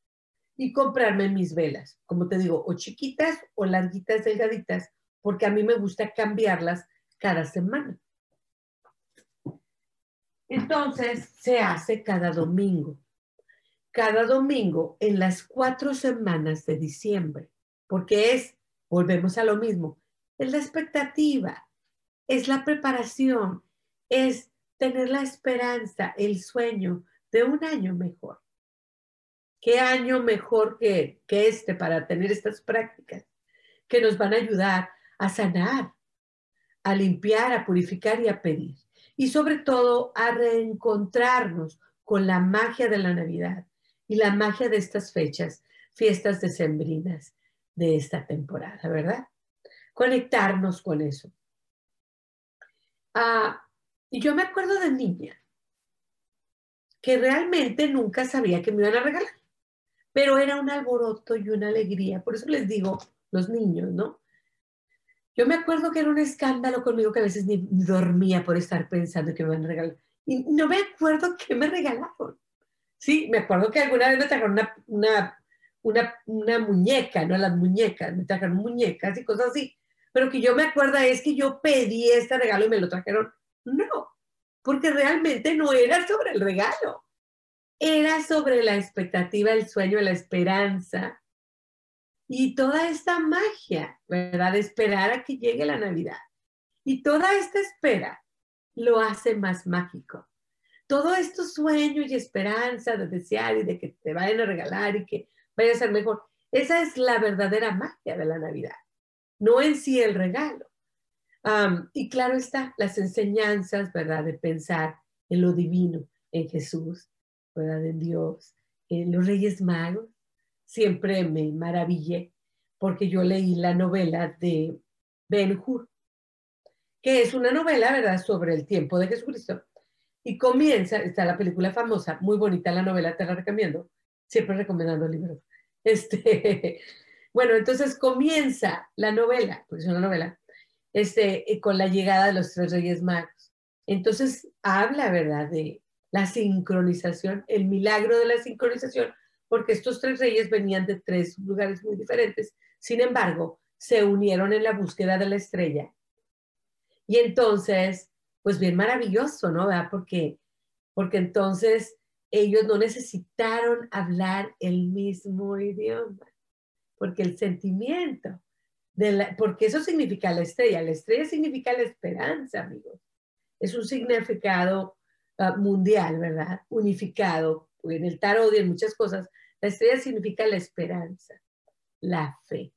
Speaker 1: Y comprarme mis velas, como te digo, o chiquitas o larguitas, delgaditas, porque a mí me gusta cambiarlas cada semana. Entonces se hace cada domingo. Cada domingo en las cuatro semanas de diciembre, porque es, volvemos a lo mismo, es la expectativa, es la preparación, es tener la esperanza, el sueño de un año mejor. ¿Qué año mejor que, este para tener estas prácticas que nos van a ayudar a sanar, a limpiar, a purificar y a pedir? Y sobre todo a reencontrarnos con la magia de la Navidad y la magia de estas fechas, fiestas decembrinas de esta temporada, ¿verdad? Conectarnos con eso. Ah, y yo me acuerdo de niña que realmente nunca sabía que me iban a regalar, pero era un alboroto y una alegría. Por eso les digo, los niños, ¿no? Yo me acuerdo que era un escándalo conmigo que a veces ni dormía por estar pensando que me iban a regalar. Y no me acuerdo qué me regalaron. Sí, me acuerdo que alguna vez me trajeron una, una, una, una muñeca, ¿no? Las muñecas, me trajeron muñecas y cosas así. Pero que yo me acuerdo es que yo pedí este regalo y me lo trajeron no, porque realmente no era sobre el regalo, era sobre la expectativa, el sueño, la esperanza y toda esta magia, ¿verdad? De esperar a que llegue la Navidad. Y toda esta espera lo hace más mágico. Todo esto sueño y esperanza de desear y de que te vayan a regalar y que vaya a ser mejor, esa es la verdadera magia de la Navidad, no en sí el regalo y claro está, las enseñanzas, ¿verdad? De pensar en lo divino, en Jesús, ¿verdad? En Dios, en los Reyes Magos. Siempre me maravillé porque yo leí la novela de Ben Hur, que es una novela, ¿verdad?, sobre el tiempo de Jesucristo. Y comienza, está la película famosa, muy bonita la novela, te la recomiendo, siempre recomendando libros. Este, bueno, entonces comienza la novela, porque es una novela, este, eh, con la llegada de los tres reyes magos. Entonces habla, ¿verdad?, de la sincronización, el milagro de la sincronización, porque estos tres reyes venían de tres lugares muy diferentes. Sin embargo, se unieron en la búsqueda de la estrella. Y entonces, pues bien maravilloso, ¿no? ¿Verdad? Porque, porque entonces ellos no necesitaron hablar el mismo idioma, porque el sentimiento, de la, porque eso significa la estrella, la estrella significa la esperanza, amigos. Es un significado uh, mundial, ¿verdad? Unificado. En el tarot y en muchas cosas, la estrella significa la esperanza, la fe.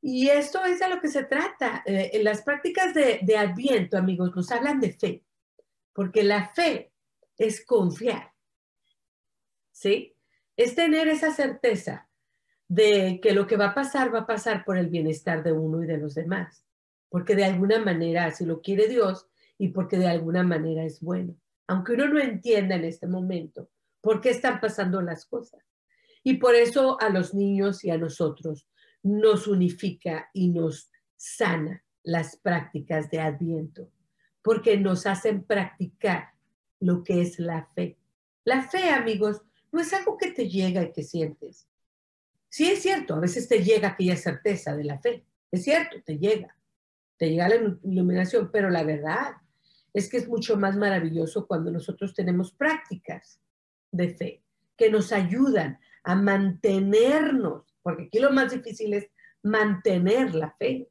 Speaker 1: Y esto es a lo que se trata. Eh, en las prácticas de, de Adviento, amigos, nos hablan de fe, porque la fe es confiar, ¿sí? Es tener esa certeza de que lo que va a pasar va a pasar por el bienestar de uno y de los demás, porque de alguna manera así lo quiere Dios y porque de alguna manera es bueno, aunque uno no entienda en este momento por qué están pasando las cosas. Y por eso a los niños y a nosotros nos unifica y nos sana las prácticas de Adviento, porque nos hacen practicar lo que es la fe. La fe, amigos, no es algo que te llega y que sientes. Sí es cierto, a veces te llega aquella certeza de la fe. Es cierto, te llega. Te llega la iluminación, pero la verdad es que es mucho más maravilloso cuando nosotros tenemos prácticas de fe que nos ayudan a mantenernos porque aquí lo más difícil es mantener la fe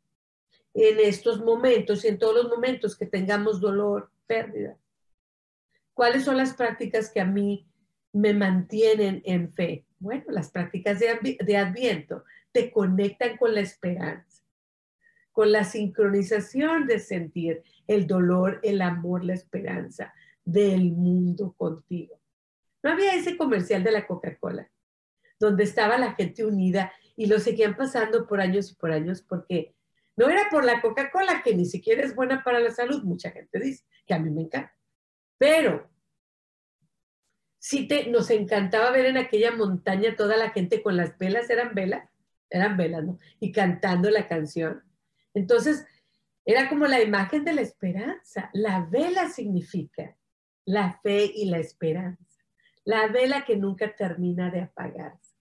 Speaker 1: en estos momentos y en todos los momentos que tengamos dolor, pérdida. ¿Cuáles son las prácticas que a mí me mantienen en fe? Bueno, las prácticas de, Adviento te conectan con la esperanza, con la sincronización de sentir el dolor, el amor, la esperanza del mundo contigo. No había ese comercial de la Coca-Cola donde estaba la gente unida y lo seguían pasando por años y por años porque no era por la Coca-Cola, que ni siquiera es buena para la salud, mucha gente dice, que a mí me encanta. Pero sí te, nos encantaba ver en aquella montaña toda la gente con las velas, eran velas, eran velas, ¿no? Y cantando la canción. Entonces, era como la imagen de la esperanza. La vela significa la fe y la esperanza. La vela que nunca termina de apagarse.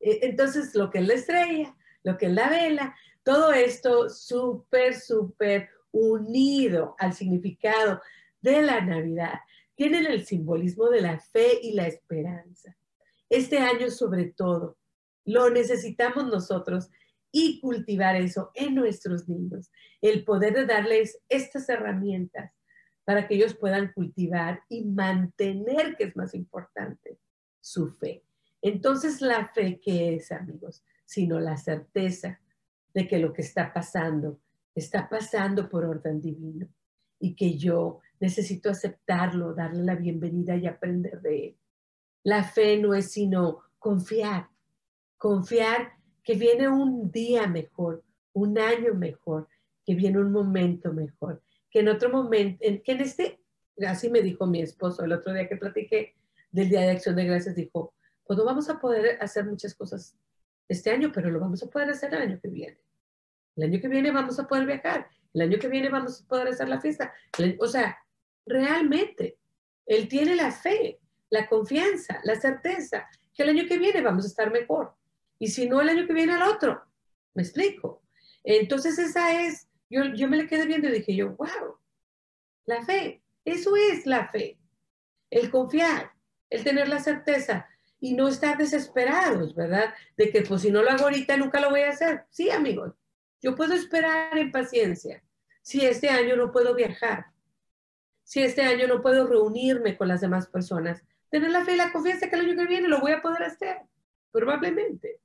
Speaker 1: E, entonces, lo que es la estrella, lo que es la vela, todo esto súper, súper unido al significado de la Navidad, tienen el simbolismo de la fe y la esperanza. Este año sobre todo, lo necesitamos nosotros y cultivar eso en nuestros niños, el poder de darles estas herramientas para que ellos puedan cultivar y mantener, que es más importante, su fe. Entonces, la fe, ¿qué es, amigos? Sino la certeza de que lo que está pasando está pasando por orden divino y que yo necesito aceptarlo, darle la bienvenida y aprender de él. La fe no es sino confiar, confiar que viene un día mejor, un año mejor, que viene un momento mejor, que en otro momento, que en este, así me dijo mi esposo el otro día que platiqué del Día de Acción de Gracias, dijo, pues no vamos a poder hacer muchas cosas este año, pero lo vamos a poder hacer el año que viene. El año que viene vamos a poder viajar, el año que viene vamos a poder hacer la fiesta. O sea, realmente, él tiene la fe, la confianza, la certeza que el año que viene vamos a estar mejor. Y si no, el año que viene al otro. ¿Me explico? Entonces esa es, yo, yo me le quedé viendo y dije yo, wow, la fe, eso es la fe. El confiar, el tener la certeza y no estar desesperados, ¿verdad? De que pues si no lo hago ahorita nunca lo voy a hacer. Sí, amigos, yo puedo esperar en paciencia. Si este año no puedo viajar, si este año no puedo reunirme con las demás personas, tener la fe y la confianza que el año que viene lo voy a poder hacer, probablemente,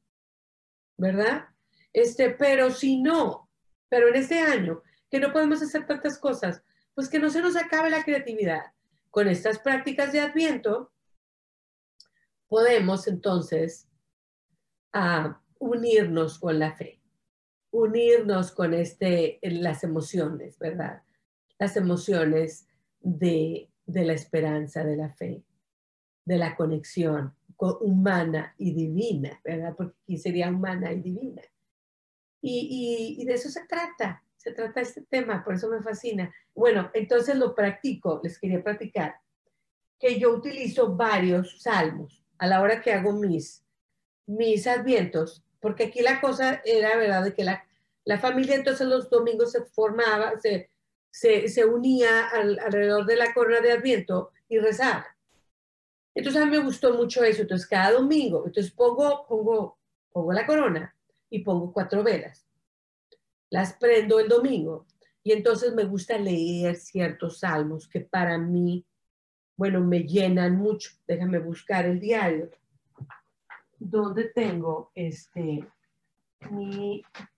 Speaker 1: ¿verdad? Este, pero si no, pero en este año que no podemos hacer tantas cosas, pues que no se nos acabe la creatividad. Con estas prácticas de Adviento, podemos entonces unirnos con la fe, unirnos con este, las emociones, ¿verdad? Las emociones de de la esperanza, de la fe, de la conexión humana y divina, ¿verdad? Porque aquí sería humana y divina. Y, y, de eso se trata, se trata este tema, por eso me fascina. Bueno, entonces lo practico, les quería practicar, que yo utilizo varios salmos a la hora que hago mis, mis advientos, porque aquí la cosa era, ¿verdad?, de que la, la familia entonces los domingos se formaba, se, se, se unía alrededor de la corona de adviento y rezaba. Entonces a mí me gustó mucho eso. Entonces cada domingo, entonces pongo, pongo, pongo la corona y pongo cuatro velas. Las prendo el domingo y entonces me gusta leer ciertos salmos que para mí, bueno, me llenan mucho. Déjame buscar el diario donde tengo este,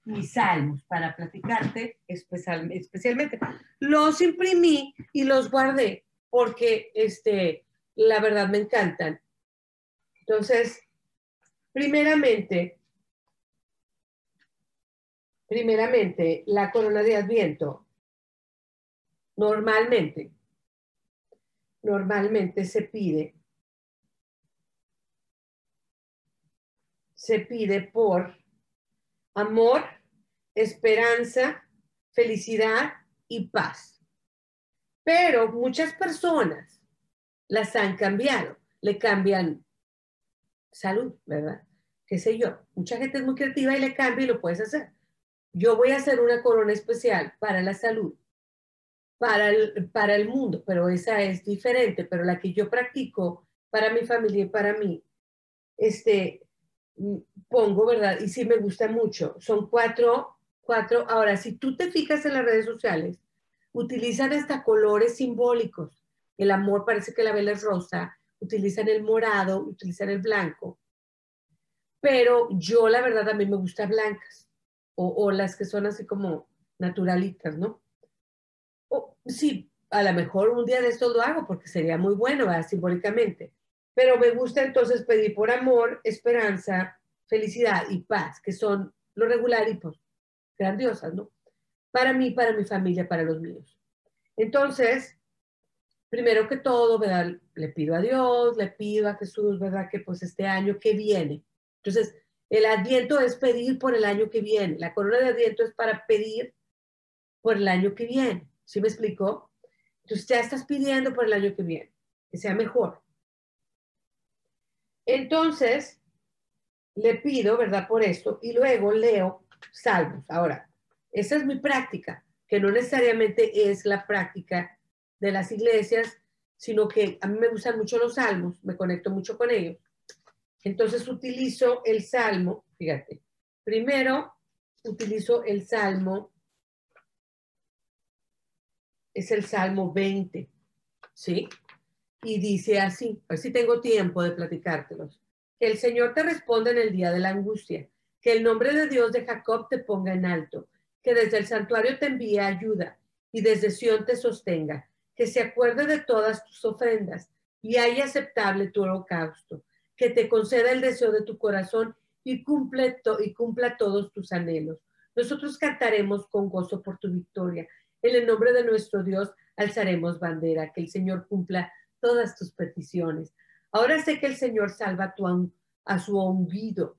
Speaker 1: mis salmos para platicarte especialmente. Los imprimí y los guardé porque este, la verdad me encantan. Entonces, primeramente, primeramente, la corona de Adviento, normalmente, normalmente se pide, se pide por amor, esperanza, felicidad y paz. Pero muchas personas las han cambiado, le cambian salud, ¿verdad? ¿Qué sé yo? Mucha gente es muy creativa y le cambia y lo puedes hacer. Yo voy a hacer una corona especial para la salud, para el, para el mundo, pero esa es diferente, pero la que yo practico para mi familia y para mí, este, mm, pongo, ¿verdad? Y sí me gusta mucho. Son cuatro, cuatro. Ahora, si tú te fijas en las redes sociales, utilizan hasta colores simbólicos. El amor parece que la vela es rosa, utilizan el morado, utilizan el blanco. Pero yo, la verdad, a mí me gustan blancas o, las que son así como naturalitas, ¿no? O, sí, a lo mejor un día de esto lo hago porque sería muy bueno, ¿verdad? simbólicamente. Pero me gusta entonces pedir por amor, esperanza, felicidad y paz, que son lo regular y pues grandiosas, ¿no? Para mí, para mi familia, para los míos. Entonces, primero que todo, ¿verdad? Le pido a Dios, le pido a Jesús, ¿verdad? Que pues este año que viene. Entonces, el adviento es pedir por el año que viene. La corona de adviento es para pedir por el año que viene. ¿Sí me explicó? Entonces ya estás pidiendo por el año que viene, que sea mejor. Entonces, le pido, ¿verdad? Por esto, y luego leo salmos. Ahora, esa es mi práctica, que no necesariamente es la práctica de las iglesias, sino que a mí me gustan mucho los salmos, me conecto mucho con ellos. Entonces utilizo el salmo, fíjate, primero utilizo el salmo, es el salmo 20, ¿sí? Y dice así, a ver si tengo tiempo de platicártelos. Que el Señor te responda en el día de la angustia, que el nombre de Dios de Jacob te ponga en alto, que desde el santuario te envíe ayuda y desde Sión te sostenga, que se acuerde de todas tus ofrendas y haya aceptable tu holocausto, que te conceda el deseo de tu corazón y, cumple y cumpla todos tus anhelos. Nosotros cantaremos con gozo por tu victoria. En el nombre de nuestro Dios alzaremos bandera, que el Señor cumpla todas tus peticiones. Ahora sé que el Señor salva a su ungido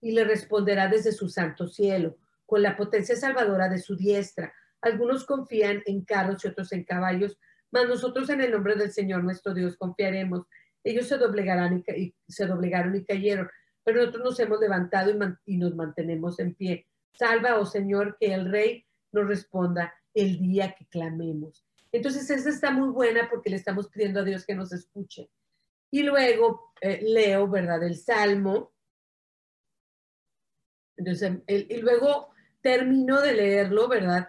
Speaker 1: y le responderá desde su santo cielo, con la potencia salvadora de su diestra. Algunos confían en carros y otros en caballos, mas nosotros en el nombre del Señor nuestro Dios confiaremos. Ellos se doblegarán y, se doblegaron y cayeron, pero nosotros nos hemos levantado y, y nos mantenemos en pie. Salva, oh Señor, que el Rey nos responda el día que clamemos. Entonces, esa está muy buena porque le estamos pidiendo a Dios que nos escuche. Y luego eh, leo, ¿verdad? El Salmo. Entonces, y luego termino de leerlo, ¿verdad?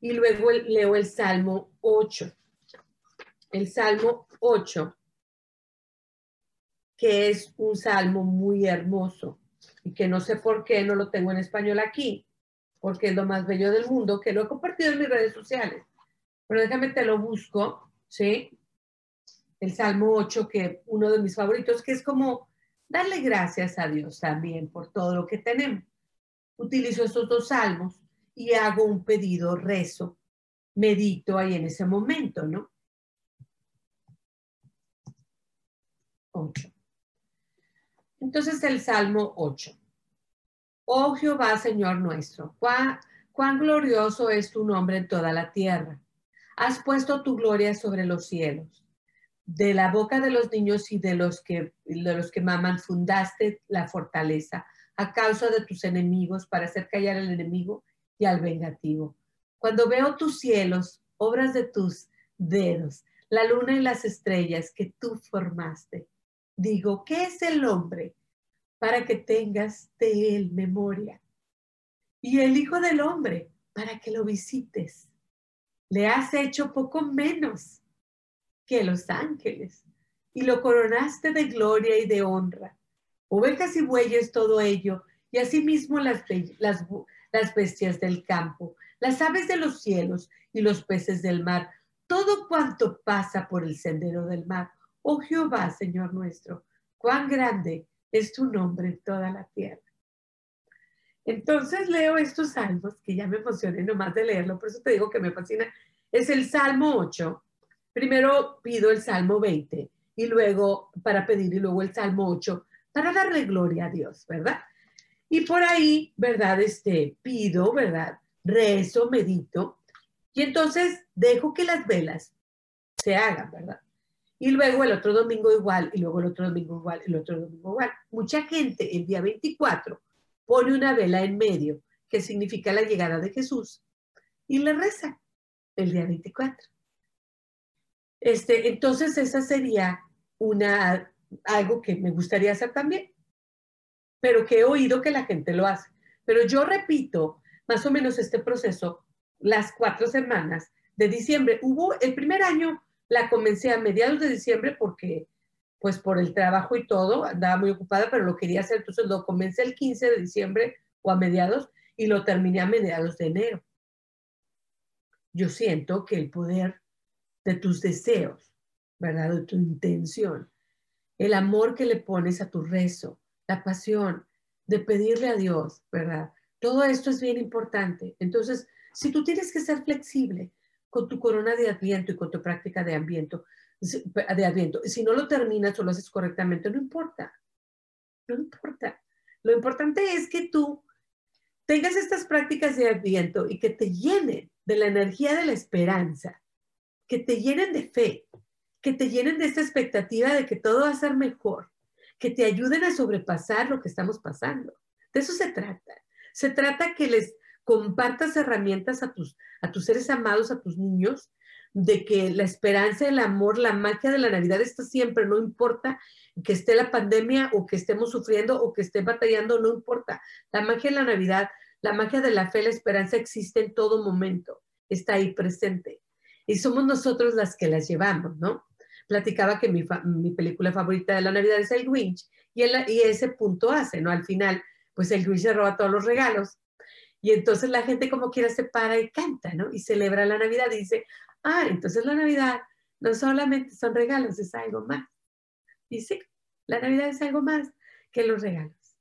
Speaker 1: Y luego leo el Salmo 8. El Salmo 8, que es un salmo muy hermoso y que no sé por qué no lo tengo en español aquí, porque es lo más bello del mundo, que lo he compartido en mis redes sociales. Pero déjame te lo busco, ¿sí? el Salmo 8, que uno de mis favoritos, que es como darle gracias a Dios también por todo lo que tenemos. Utilizo estos dos salmos y hago un pedido, rezo, medito ahí en ese momento, ¿no? 8. Entonces el Salmo 8. Oh Jehová, Señor nuestro, cuán, cuán glorioso es tu nombre en toda la tierra. Has puesto tu gloria sobre los cielos. De la boca de los niños y de los que, de los que maman fundaste la fortaleza a causa de tus enemigos para hacer callar al enemigo y al vengativo. Cuando veo tus cielos, obras de tus dedos, la luna y las estrellas que tú formaste, digo, ¿qué es el hombre para que tengas de él memoria? Y el Hijo del Hombre para que lo visites. Le has hecho poco menos que los ángeles y lo coronaste de gloria y de honra. Ovejas y bueyes, todo ello, y asimismo las, las, las bestias del campo, las aves de los cielos y los peces del mar, todo cuanto pasa por el sendero del mar. Oh Jehová, Señor nuestro, cuán grande es tu nombre en toda la tierra. Entonces leo estos salmos, que ya me emocioné nomás de leerlo, por eso te digo que me fascina. Es el Salmo 8. Primero pido el Salmo 20 y luego para pedir y luego el Salmo 8 para darle gloria a Dios, ¿verdad? Y por ahí, ¿verdad? Este, pido, ¿verdad? Rezo, medito y entonces dejo que las velas se hagan, ¿verdad? Y luego el otro domingo igual, y luego el otro domingo igual, el otro domingo igual. Mucha gente el día 24 pone una vela en medio, que significa la llegada de Jesús, y le reza el día 24. Este, entonces esa sería una, algo que me gustaría hacer también, pero que he oído que la gente lo hace. Pero yo repito más o menos este proceso las cuatro semanas de diciembre. Hubo el primer año, la comencé a mediados de diciembre porque, pues por el trabajo y todo, andaba muy ocupada, pero lo quería hacer, entonces lo comencé el 15 de diciembre o a mediados y lo terminé a mediados de enero. Yo siento que el poder de tus deseos, ¿verdad? De tu intención, el amor que le pones a tu rezo, la pasión de pedirle a Dios, ¿verdad? Todo esto es bien importante. Entonces, si tú tienes que ser flexible con tu corona de adviento y con tu práctica de adviento, de adviento, si no lo terminas o lo haces correctamente, no importa. No importa. Lo importante es que tú tengas estas prácticas de adviento y que te llenen de la energía de la esperanza, que te llenen de fe, que te llenen de esta expectativa de que todo va a ser mejor, que te ayuden a sobrepasar lo que estamos pasando. De eso se trata. Se trata que les compartas herramientas a tus, a tus seres amados, a tus niños, de que la esperanza, el amor, la magia de la Navidad está siempre, no importa que esté la pandemia o que estemos sufriendo o que esté batallando, no importa. La magia de la Navidad, la magia de la fe, la esperanza existe en todo momento, está ahí presente. Y somos nosotros las que las llevamos, ¿no? Platicaba que mi, película favorita de la Navidad es El Grinch y, y ese punto hace, ¿no? Al final, pues el Grinch se roba todos los regalos y entonces la gente como quiera se para y canta, ¿no? Y celebra la Navidad y dice, ah, entonces la Navidad no solamente son regalos, es algo más. Dice, la Navidad es algo más que los regalos.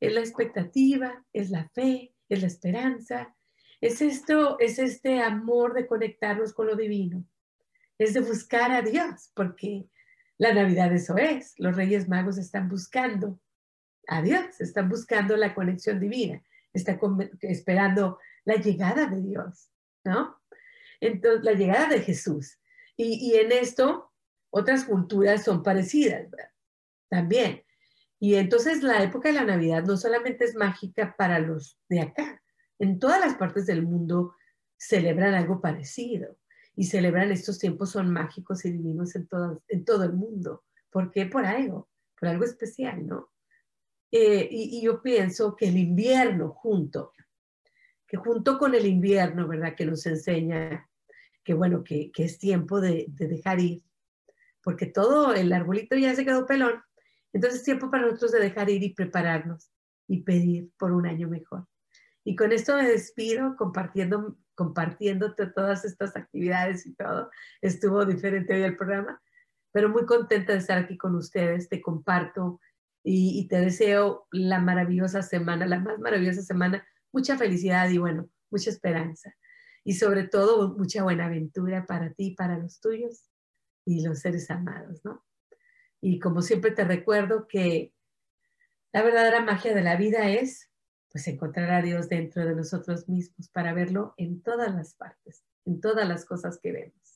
Speaker 1: Es la expectativa, es la fe, es la esperanza, es esto, es este amor de conectarnos con lo divino, es de buscar a Dios, porque la Navidad eso es. Los Reyes Magos están buscando a Dios, están buscando la conexión divina está esperando la llegada de Dios, ¿no? Entonces, la llegada de Jesús. Y, en esto, otras culturas son parecidas, ¿verdad? También. Y entonces la época de la Navidad no solamente es mágica para los de acá, en todas las partes del mundo celebran algo parecido y celebran estos tiempos son mágicos y divinos en todo, en todo el mundo. ¿Por qué? Por algo, por algo especial, ¿no? Eh, y, yo pienso que el invierno junto, que junto con el invierno, ¿verdad? Que nos enseña que bueno, que, es tiempo de, dejar ir, porque todo el arbolito ya se quedó pelón, entonces es tiempo para nosotros de dejar ir y prepararnos y pedir por un año mejor. Y con esto me despido compartiendo, compartiéndote todas estas actividades y todo. Estuvo diferente hoy el programa, pero muy contenta de estar aquí con ustedes. Te comparto y, te deseo la maravillosa semana, la más maravillosa semana, mucha felicidad y bueno, mucha esperanza. Y sobre todo, mucha buena aventura para ti, para los tuyos y los seres amados, ¿no? Y como siempre te recuerdo que la verdadera magia de la vida es pues encontrar a Dios dentro de nosotros mismos para verlo en todas las partes, en todas las cosas que vemos.